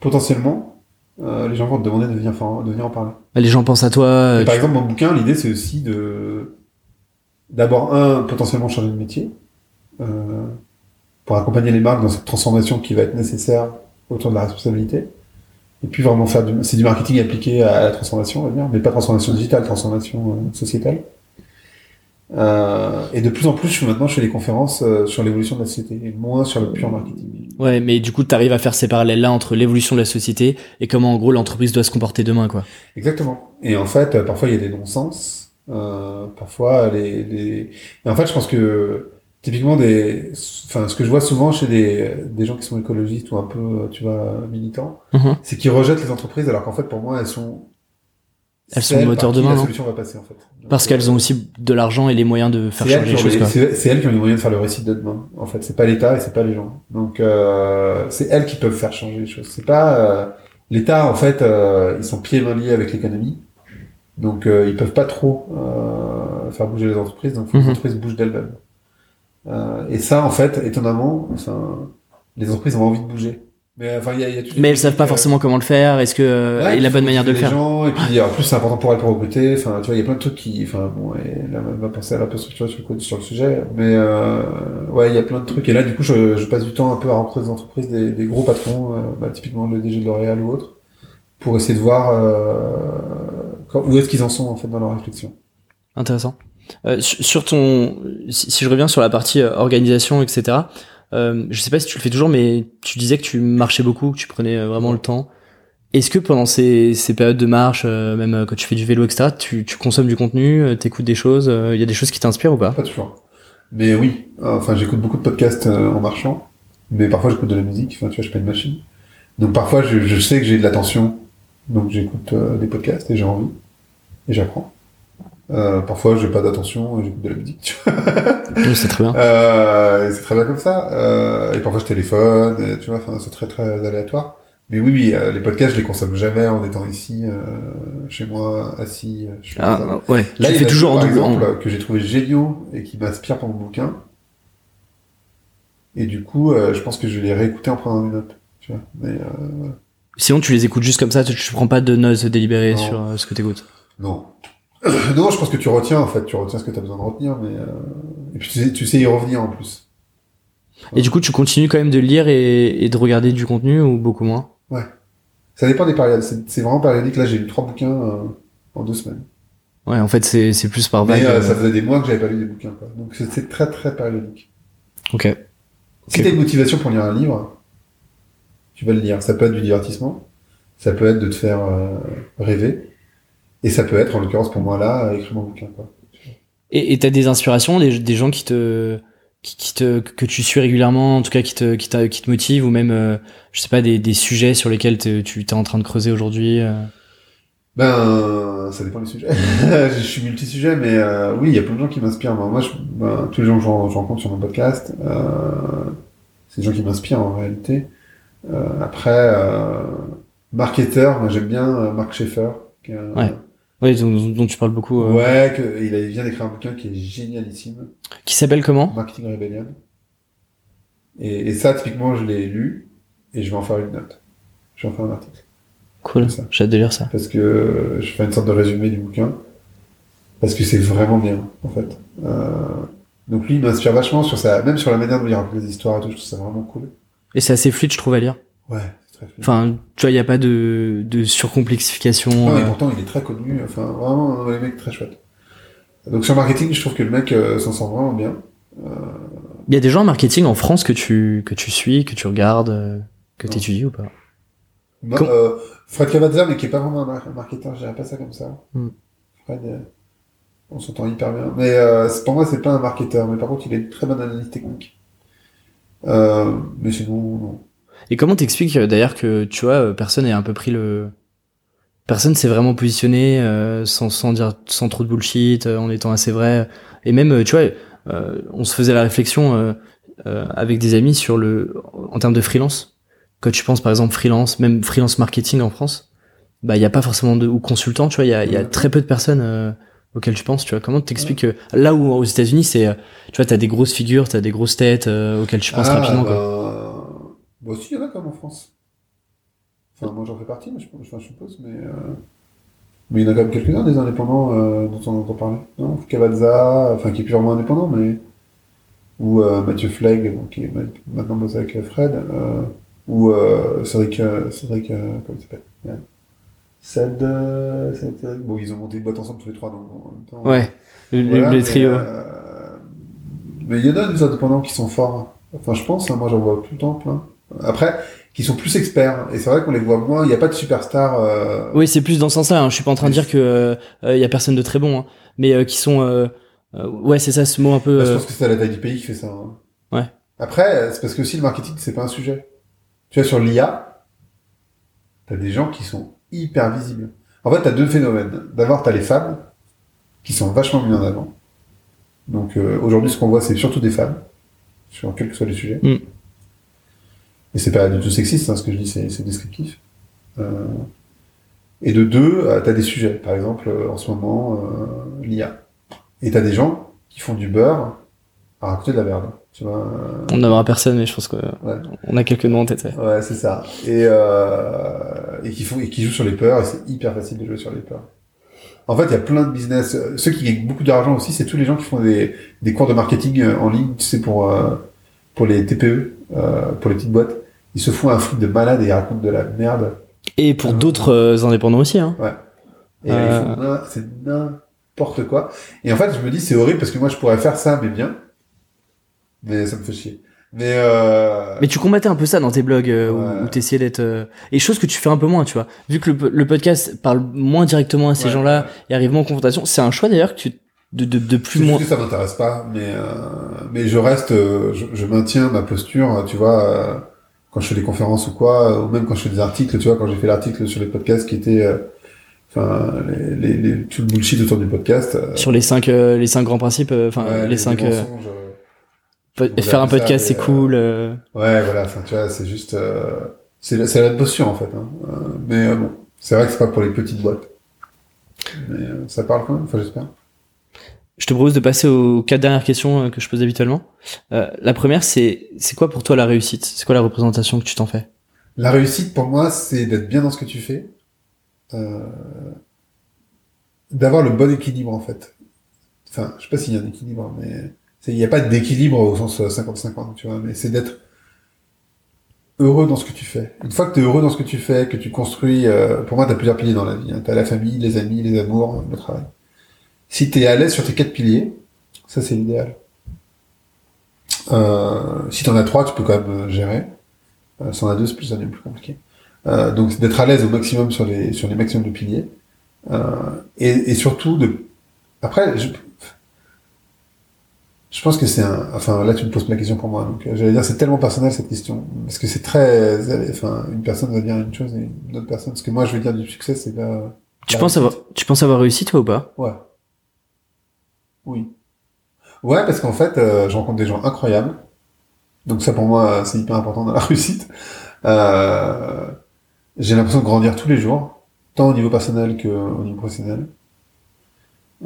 potentiellement, euh, les gens vont te demander de venir, faire- de venir en parler. Bah, les gens pensent à toi. euh, Et par exemple, mon bouquin, l'idée, c'est aussi de d'abord un potentiellement changer de métier euh, pour accompagner les marques dans cette transformation qui va être nécessaire autour de la responsabilité. Et puis vraiment faire du c'est du marketing appliqué à la transformation, on va dire, mais pas transformation digitale, transformation euh, sociétale. Euh, et de plus en plus, je suis maintenant je fais des conférences euh, sur l'évolution de la société, et moins sur le pur marketing. Ouais, mais du coup, tu arrives à faire ces parallèles-là entre l'évolution de la société et comment, en gros, l'entreprise doit se comporter demain, quoi. Exactement. Et en fait, euh, parfois il y a des non-sens. Euh, parfois les, les... Et en fait, je pense que typiquement des, enfin, ce que je vois souvent chez des, des gens qui sont écologistes ou un peu, tu vois, militants, Mhm. c'est qu'ils rejettent les entreprises alors qu'en fait, pour moi, elles sont Elles sont le moteur par qui demain, La non solution va passer en fait. Donc, Parce euh, qu'elles ont aussi de l'argent et les moyens de faire changer les choses, c'est- elles qui ont les moyens de faire le récit de demain. En fait, c'est pas l'État et c'est pas les gens. Donc, euh, c'est elles qui peuvent faire changer les choses. C'est pas euh, l'État. En fait, euh, ils sont pieds et mains liés avec l'économie. Donc, euh, ils peuvent pas trop euh, faire bouger les entreprises. Donc, faut que Mhm. les entreprises bougent d'elles-mêmes. Euh, et ça, en fait, étonnamment, enfin, les entreprises ont envie de bouger. Mais enfin, il y a, y a Mais elles savent pas euh, forcément comment le faire. Est-ce que euh, Ouais, et la bonne manière de le faire gens, et puis en plus c'est important pour elle pour recruter. Enfin, tu vois, il y a plein de trucs qui, enfin bon, et là, elle va penser à un peu sur le, sur le sujet, mais euh, ouais, il y a plein de trucs. Et là, du coup, je, je passe du temps un peu à rencontrer des entreprises, des, des gros patrons, euh, bah, typiquement le DG de L'Oréal ou autre, pour essayer de voir euh, quand- où est-ce qu'ils en sont en fait dans leur réflexion. Intéressant. Euh, sur ton, si, si je reviens sur la partie euh, organisation, etc. Euh, je sais pas si tu le fais toujours, mais tu disais que tu marchais beaucoup, que tu prenais euh, vraiment le temps. Est-ce que pendant ces, ces périodes de marche, euh, même euh, quand tu fais du vélo, etc., tu, tu consommes du contenu, euh, t'écoutes des choses, il y a des choses qui t'inspirent ou pas? Pas toujours. Mais oui, enfin, j'écoute beaucoup de podcasts euh, en marchant, mais parfois j'écoute de la musique. Enfin, tu vois, je pas une machine. Donc parfois, je, je sais que j'ai de l'attention, donc j'écoute euh, des podcasts et j'ai envie et j'apprends. Euh, parfois, j'ai pas d'attention j'écoute de la musique. Oui, c'est très bien. Euh, c'est très bien comme ça. Euh, et parfois, je téléphone. et tu vois, c'est très très aléatoire. Mais oui, oui, euh, les podcasts, je les consomme jamais en étant ici, euh, chez moi, assis. euh, je Ah, un- ouais. Là, il y a toujours deux, en exemple, que j'ai trouvé géniaux et qui m'inspirent pour mon bouquin. Et du coup, euh, je pense que je vais les réécouter en prenant des notes. Tu vois. Mais euh, Sinon, tu les écoutes juste comme ça, tu, tu prends pas de notes délibérées sur ce que t'écoutes. non. non, je pense que tu retiens en fait, tu retiens ce que tu as besoin de retenir, mais euh... et puis tu sais, tu sais y revenir en plus. Et du coup, tu continues quand même de lire et, et de regarder du contenu ou beaucoup moins? Ça dépend des périodes. C'est vraiment périodique. Là, j'ai lu trois bouquins euh, en deux semaines. Ouais, en fait, c'est c'est plus par vague. Mais euh, euh, ça faisait des mois que j'avais pas lu des bouquins. Quoi. Donc c'est- c'est très très périodique. Ok. Si Ok. t'as une motivation pour lire un livre, tu vas le lire. Ça peut être du divertissement, ça peut être de te faire euh, rêver, et ça peut être, en l'occurrence pour moi là, écrire mon bouquin. Quoi. Et et t'as des inspirations, des, des gens qui te, qui, qui te, que tu suis régulièrement, en tout cas qui te, qui, qui te motivent, ou même, euh, je sais pas, des, des sujets sur lesquels tu es en train de creuser aujourd'hui. euh? Ben, ça dépend des sujets. je suis multi-sujet, mais euh, oui, il y a plein de gens qui m'inspirent. Moi, je, ben, tous les gens que j'en rencontre sur mon podcast, euh, c'est des gens qui m'inspirent en réalité. Euh, après, euh, marketeur, moi j'aime bien Mark Schaeffer. qui est un- Ouais. Ouais, dont, dont tu parles beaucoup. euh. Ouais, que, il vient d'écrire un bouquin qui est génialissime, Qui s'appelle comment? Marketing Rebellion. Et, et ça, typiquement, je l'ai lu et je vais en faire une note. Je vais en faire un article. Cool. J'ai hâte de lire ça. Parce que je fais une sorte de résumé du bouquin. Parce que c'est vraiment bien, en fait. Euh, donc lui, il m'inspire vachement sur ça, même sur la manière dont il raconte les histoires et tout, je trouve ça vraiment cool. Et c'est assez fluide, je trouve, à lire. Ouais. Enfin, tu vois, il n'y a pas de, de surcomplexification. Non, et euh. pourtant, il est très connu, enfin, vraiment, un mec très chouette. Donc sur marketing, je trouve que le mec euh, s'en sort vraiment bien. Il y a des gens en marketing en France que tu, que tu suis, que tu regardes, euh, que tu étudies ou pas? Non, Com- euh, Fred Cavazza, mais qui est pas vraiment un, mar- un marketeur, je dirais pas ça comme ça. Hmm. Fred, euh, on s'entend hyper bien. Mais euh, pour moi, c'est pas un marketeur, mais par contre, il a une très bonne analyse technique. Euh, mais sinon, non. Et comment t'expliques euh, d'ailleurs que tu vois euh, personne ait un peu pris le personne s'est vraiment positionné euh, sans sans dire sans trop de bullshit euh, en étant assez vrai. Et même tu vois euh, on se faisait la réflexion euh, euh, avec des amis sur le en termes de freelance. Quand tu penses par exemple freelance même freelance marketing en France bah il y a pas forcément de ou consultant tu vois il y a y a très peu de personnes euh, auquel tu penses, tu vois. Comment t'expliques que là où aux États-Unis, c'est, tu vois, t'as des grosses figures, t'as des grosses têtes euh, auxquelles tu penses Ah, rapidement, bah, quoi. Bah aussi, il y en a quand même en France. Enfin, moi j'en fais partie, mais je, enfin, je suppose, mais. euh, Mais il y en a quand même quelques-uns des indépendants euh, dont on entend parler. Non? Cavazza, enfin qui est plus vraiment indépendant, mais. Ou euh, Mathieu Flegg, bon, qui est ma- maintenant bosse avec euh, Fred. Ou euh, Cédric. Cédric. comment il s'appelle? Ouais. Ced, Ced, euh, Bon, ils ont monté une boîte ensemble tous les trois, donc en même temps. Ouais, le, le- Voilà, le mais, trio. euh, Mais il y en a des indépendants qui sont forts. Enfin, je pense, hein, moi j'en vois tout le temps plein. Après, qui sont plus experts. Et c'est vrai qu'on les voit moins. Il n'y a pas de superstar. Euh... Oui, c'est plus dans ce sens-là. Hein. Je suis pas en train de dire que euh, euh, y a personne de très bon, hein. mais euh, qui sont. euh, euh, ouais, c'est ça, ce mot un peu. bah, je pense que c'est à la taille du pays qui fait ça. hein. Ouais. Après, c'est parce que aussi le marketing, c'est pas un sujet. Tu vois, sur l'IA, t'as des gens qui sont hyper visibles. En fait, t'as deux phénomènes. D'abord, t'as les femmes qui sont vachement mises en avant. Donc euh, aujourd'hui, ce qu'on voit, c'est surtout des femmes, sur quels que soient les sujets. Mm. Et c'est pas du tout sexiste, hein, ce que je dis, c'est c'est descriptif. Euh, et de deux, euh, t'as des sujets. Par exemple, euh, en ce moment, euh, l'IA. Et t'as des gens qui font du beurre à raconter de la merde. Tu vois, euh, On n'aura personne, mais je pense que Ouais. on a quelques noms en tête. ouais. Ouais, c'est ça. Et, euh, et qui font, et qui jouent sur les peurs, et c'est hyper facile de jouer sur les peurs. En fait, il y a plein de business. Ceux qui gagnent beaucoup d'argent aussi, c'est tous les gens qui font des, des cours de marketing euh, en ligne, tu sais, pour, euh, pour les TPE, euh, pour les petites boîtes. Ils se font un fric de malade et ils racontent de la merde. Et pour Ah. d'autres euh, indépendants aussi. Hein. Et Euh. ils font n'im- c'est n'importe quoi. Et en fait, je me dis, c'est horrible parce que moi, je pourrais faire ça, mais bien. Mais ça me fait chier. Mais, euh... Mais tu combattais un peu ça dans tes blogs euh, où- Ouais. où, t'essayais d'être euh, et chose que tu fais un peu moins, tu vois. Vu que le, le podcast parle moins directement à ces Ouais, gens-là ouais. et arrive moins en confrontation, c'est un choix d'ailleurs que tu de, de, de plus moins. que ça m'intéresse pas, mais euh, mais je reste, euh, je, je maintiens ma posture, tu vois, quand je fais des conférences ou quoi, euh, ou même quand je fais des articles, tu vois, quand j'ai fait l'article sur les podcasts qui était, euh, enfin, les, les, les, tout le bullshit autour du podcast. euh, Sur les cinq euh, les cinq grands principes, enfin ouais, les, cinq. faire un podcast c'est cool. euh, ouais, voilà, enfin, tu vois, c'est juste, euh, c'est la, c'est la posture en fait. Hein. Mais bon, c'est vrai que c'est pas pour les petites boîtes, mais euh, ça parle quand même, enfin j'espère. Je te propose de passer aux quatre dernières questions euh, que je pose habituellement. Euh, la première, c'est c'est quoi pour toi la réussite? C'est quoi la représentation que tu t'en fais? La réussite pour moi, c'est d'être bien dans ce que tu fais, euh, d'avoir le bon équilibre en fait. Enfin, je sais pas s'il y a un équilibre, mais il n'y a pas d'équilibre au sens euh, 50-50, tu vois, mais c'est d'être heureux dans ce que tu fais. Une fois que tu es heureux dans ce que tu fais, que tu construis, pour moi, tu as plusieurs piliers dans la vie. Hein. La famille, les amis, les amours, le travail. Si tu es à l'aise sur tes quatre piliers, ça c'est l'idéal. Euh, si tu en as trois, tu peux quand même euh, gérer. Euh, si on a deux, c'est plus, ça devient plus compliqué. Euh, donc c'est d'être à l'aise au maximum sur les sur les maximums de piliers euh, et, et surtout de après je, je pense que c'est un enfin là tu me poses la question pour moi donc euh, j'allais dire c'est tellement personnel cette question parce que c'est très enfin une personne va dire une chose et une autre personne ce que moi je veux dire du succès c'est pas Tu penses réussite. avoir tu penses avoir réussi toi ou pas? Ouais oui ouais parce qu'en fait euh, je rencontre des gens incroyables donc ça pour moi c'est hyper important dans la réussite euh, j'ai l'impression de grandir tous les jours, tant au niveau personnel qu'au niveau professionnel.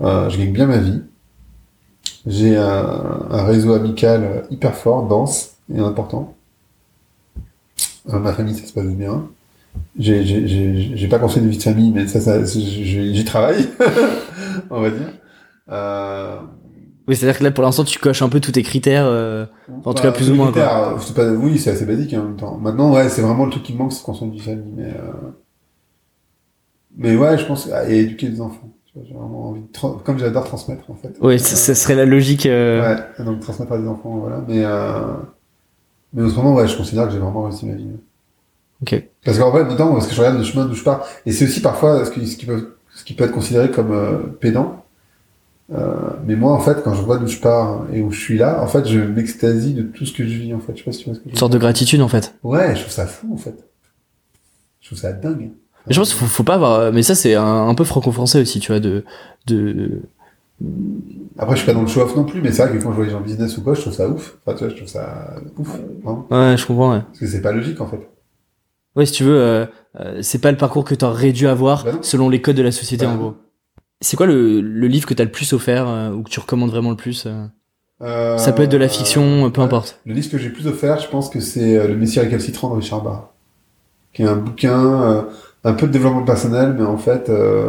Euh, je gagne bien ma vie. J'ai un, réseau amical hyper fort, dense et important. Euh, ma famille, ça se passe bien. J'ai, pas construit de vie de famille, mais ça, ça j'y travaille, on va dire. Euh, Oui, c'est-à-dire que là pour l'instant tu coches un peu tous tes critères. euh, En tout cas, plus ou moins, critères, euh, pas, oui, c'est assez basique hein, en même temps. Maintenant, ouais, c'est vraiment le truc qui me manque, c'est une vie de famille. Mais, euh... mais ouais, je pense à et éduquer des enfants. J'ai vraiment envie de comme j'adore transmettre en fait. Oui, Euh, ce ce serait la logique. euh, Ouais, donc transmettre à des enfants, voilà. Mais euh... mais autrement, ouais, je considère que j'ai vraiment réussi ma vie. Ok. Parce qu'en fait, notamment, parce que je regarde le chemin d'où je pars, et c'est aussi parfois ce qui, ce qui peut, ce qui peut être considéré comme euh, pédant. Euh, mais moi, en fait, quand je vois d'où je pars et où je suis là, en fait, je m'extasie de tout ce que je vis, en fait. Je sais pas si tu vois ce que je Une sorte de gratitude en fait. Ouais, je trouve ça fou, en fait. Je trouve ça dingue. Je pense qu'il faut, faut pas avoir. Mais ça c'est un, un peu franco-français aussi, tu vois, de de. Après, je suis pas dans le show-off non plus, mais c'est vrai que quand je vois les gens business ou quoi, je trouve ça ouf. Enfin, tu vois, je trouve ça ouf. vraiment. Ouais, je comprends. Ouais. Parce que c'est pas logique, en fait. Ouais, si tu veux, euh, euh, c'est pas le parcours que t'aurais dû avoir Bah selon les codes de la société Bah en non. gros. C'est quoi le, le livre que t'as le plus offert euh, ou que tu recommandes vraiment le plus euh? Euh, Ça peut être de la fiction, peu importe. Le livre que j'ai le plus offert, je pense que c'est euh, Le Messie récalcitrant de Richard Barr, qui est un bouquin, euh, un peu de développement personnel, mais en fait, euh,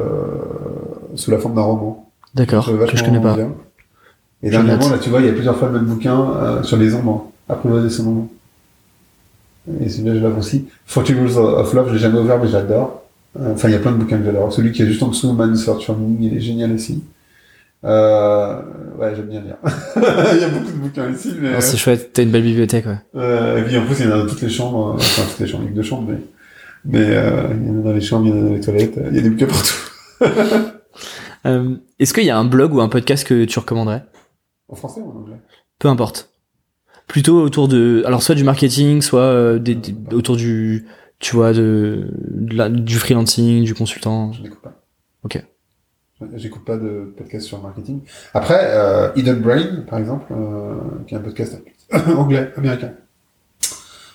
sous la forme d'un roman. D'accord, que je connais pas. bien. Et dernièrement, là, tu vois, il y a plusieurs fois le même bouquin euh, sur les ombres, apprivoiser son ombre. Et celui-là, je l'ouvre aussi. Forty Rules of Love, je l'ai jamais ouvert, mais j'adore. Euh, Enfin, il y a plein de bouquins que j'adore. Celui qui est juste en dessous, Meaning, il est génial aussi. Euh, ouais, j'aime bien lire. il y a beaucoup de bouquins ici, mais... Oh, c'est chouette, t'as une belle bibliothèque, ouais. Euh, et puis en plus, il y en a dans toutes les chambres, euh, enfin toutes les chambres, il y a que deux chambres, mais, mais euh, il y en a dans les chambres, il y en a dans les toilettes, euh, il y a des bouquins partout. Euh, Est-ce qu'il y a un blog ou un podcast que tu recommanderais? En français ou en anglais? Peu importe. Plutôt autour de, alors soit du marketing, soit des, des- autour du, tu vois, de, de la- du freelancing, du consultant. Je n'écoute pas. Ok. Je- J'écoute pas de podcast sur le marketing. Après, euh, Hidden Brain, par exemple, euh, qui est un podcast anglais, américain.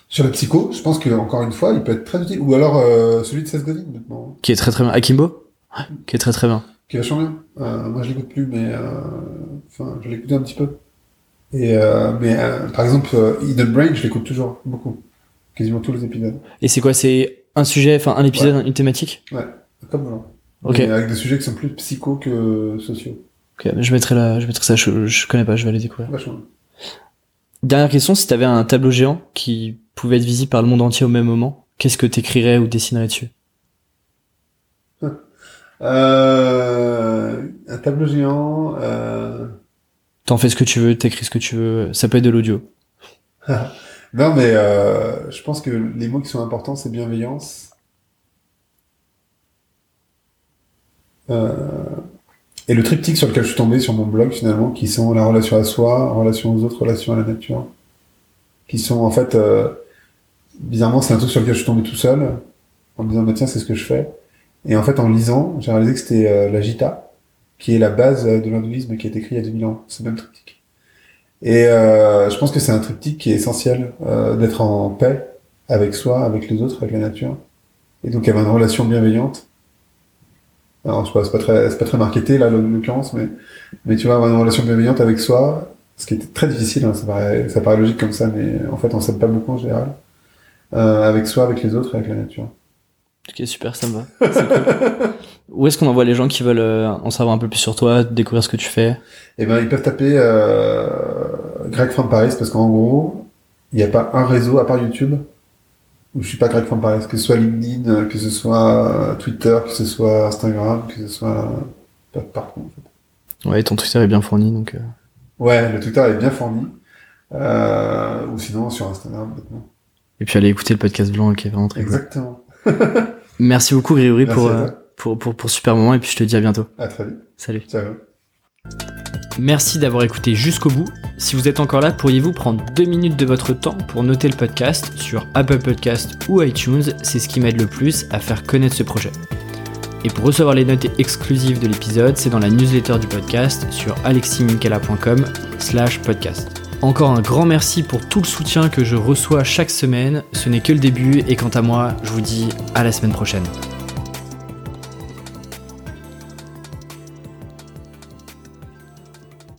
Sur la psycho, je pense que encore une fois, il peut être très utile. Ou alors euh, celui de Seth Godin, maintenant, Qui est très très bien. Akimbo? Ouais, Qui est très très bien. qui est vachement bien. Euh, moi, je l'écoute plus, mais enfin, je l'écoutais un petit peu. Et mais par exemple, Hidden Brain, je l'écoute toujours beaucoup, quasiment tous les épisodes. Et c'est quoi C'est un sujet, enfin un épisode, une thématique? Comme genre. Ok. Mais avec des sujets qui sont plus psycho que sociaux. Ok, je mettrai la, je mettrai ça. Je, je connais pas, je vais aller découvrir. Vachement. Dernière question, si t'avais un tableau géant qui pouvait être visible par le monde entier au même moment, qu'est-ce que t'écrirais ou dessinerais dessus? Euh, un tableau géant. Euh... T'en fais ce que tu veux, t'écris ce que tu veux. Ça peut être de l'audio. Non, mais euh, je pense que les mots qui sont importants, c'est bienveillance. Euh, et le triptyque sur lequel je suis tombé sur mon blog, finalement, qui sont la relation à soi, relation aux autres, relation à la nature, qui sont en fait, euh, bizarrement, c'est un truc sur lequel je suis tombé tout seul, en me disant, bah, tiens, c'est ce que je fais. Et en fait, en lisant, j'ai réalisé que c'était euh, la Gita, qui est la base euh, de l'hindouisme qui a été écrit il y a 2000 ans, ce même triptyque. Et euh, je pense que c'est un triptyque qui est essentiel, euh, d'être en paix avec soi, avec les autres, avec la nature. Et donc avoir une relation bienveillante. Alors je sais pas, c'est pas très, c'est pas très marketé là, l'occurrence, mais, mais tu vois, avoir une relation bienveillante avec soi, ce qui était très difficile, hein, ça paraît, ça paraît logique comme ça, mais en fait on s'aime pas beaucoup en général. Euh, avec soi, avec les autres avec la nature. Ok, super, ça me va. C'est cool. Où est-ce qu'on envoie les gens qui veulent euh, en savoir un peu plus sur toi, découvrir ce que tu fais? Eh ben, ils peuvent taper euh, Greg from Paris parce qu'en gros, il n'y a pas un réseau à part YouTube où je suis pas Greg from Paris, que ce soit LinkedIn, euh, que ce soit euh, Twitter, que ce soit Instagram, que ce soit pas partout. En fait. Ouais, ton Twitter est bien fourni, donc. euh, Ouais, le Twitter est bien fourni. Euh, ou sinon sur Instagram maintenant. Et puis allez écouter le podcast blanc qui est vraiment très cool. Exactement. Merci beaucoup Grégory pour, euh. Pour, pour, pour ce super moment et puis je te dis à bientôt. À très vite. Salut. Ciao. Merci d'avoir écouté jusqu'au bout. Si vous êtes encore là, pourriez-vous prendre deux minutes de votre temps pour noter le podcast sur Apple Podcast ou iTunes? C'est ce qui m'aide le plus à faire connaître ce projet. Et pour recevoir les notes exclusives de l'épisode, c'est dans la newsletter du podcast sur aleximinkela.com slash podcast. Encore un grand merci pour tout le soutien que je reçois chaque semaine. Ce n'est que le début et quant à moi, je vous dis à la semaine prochaine.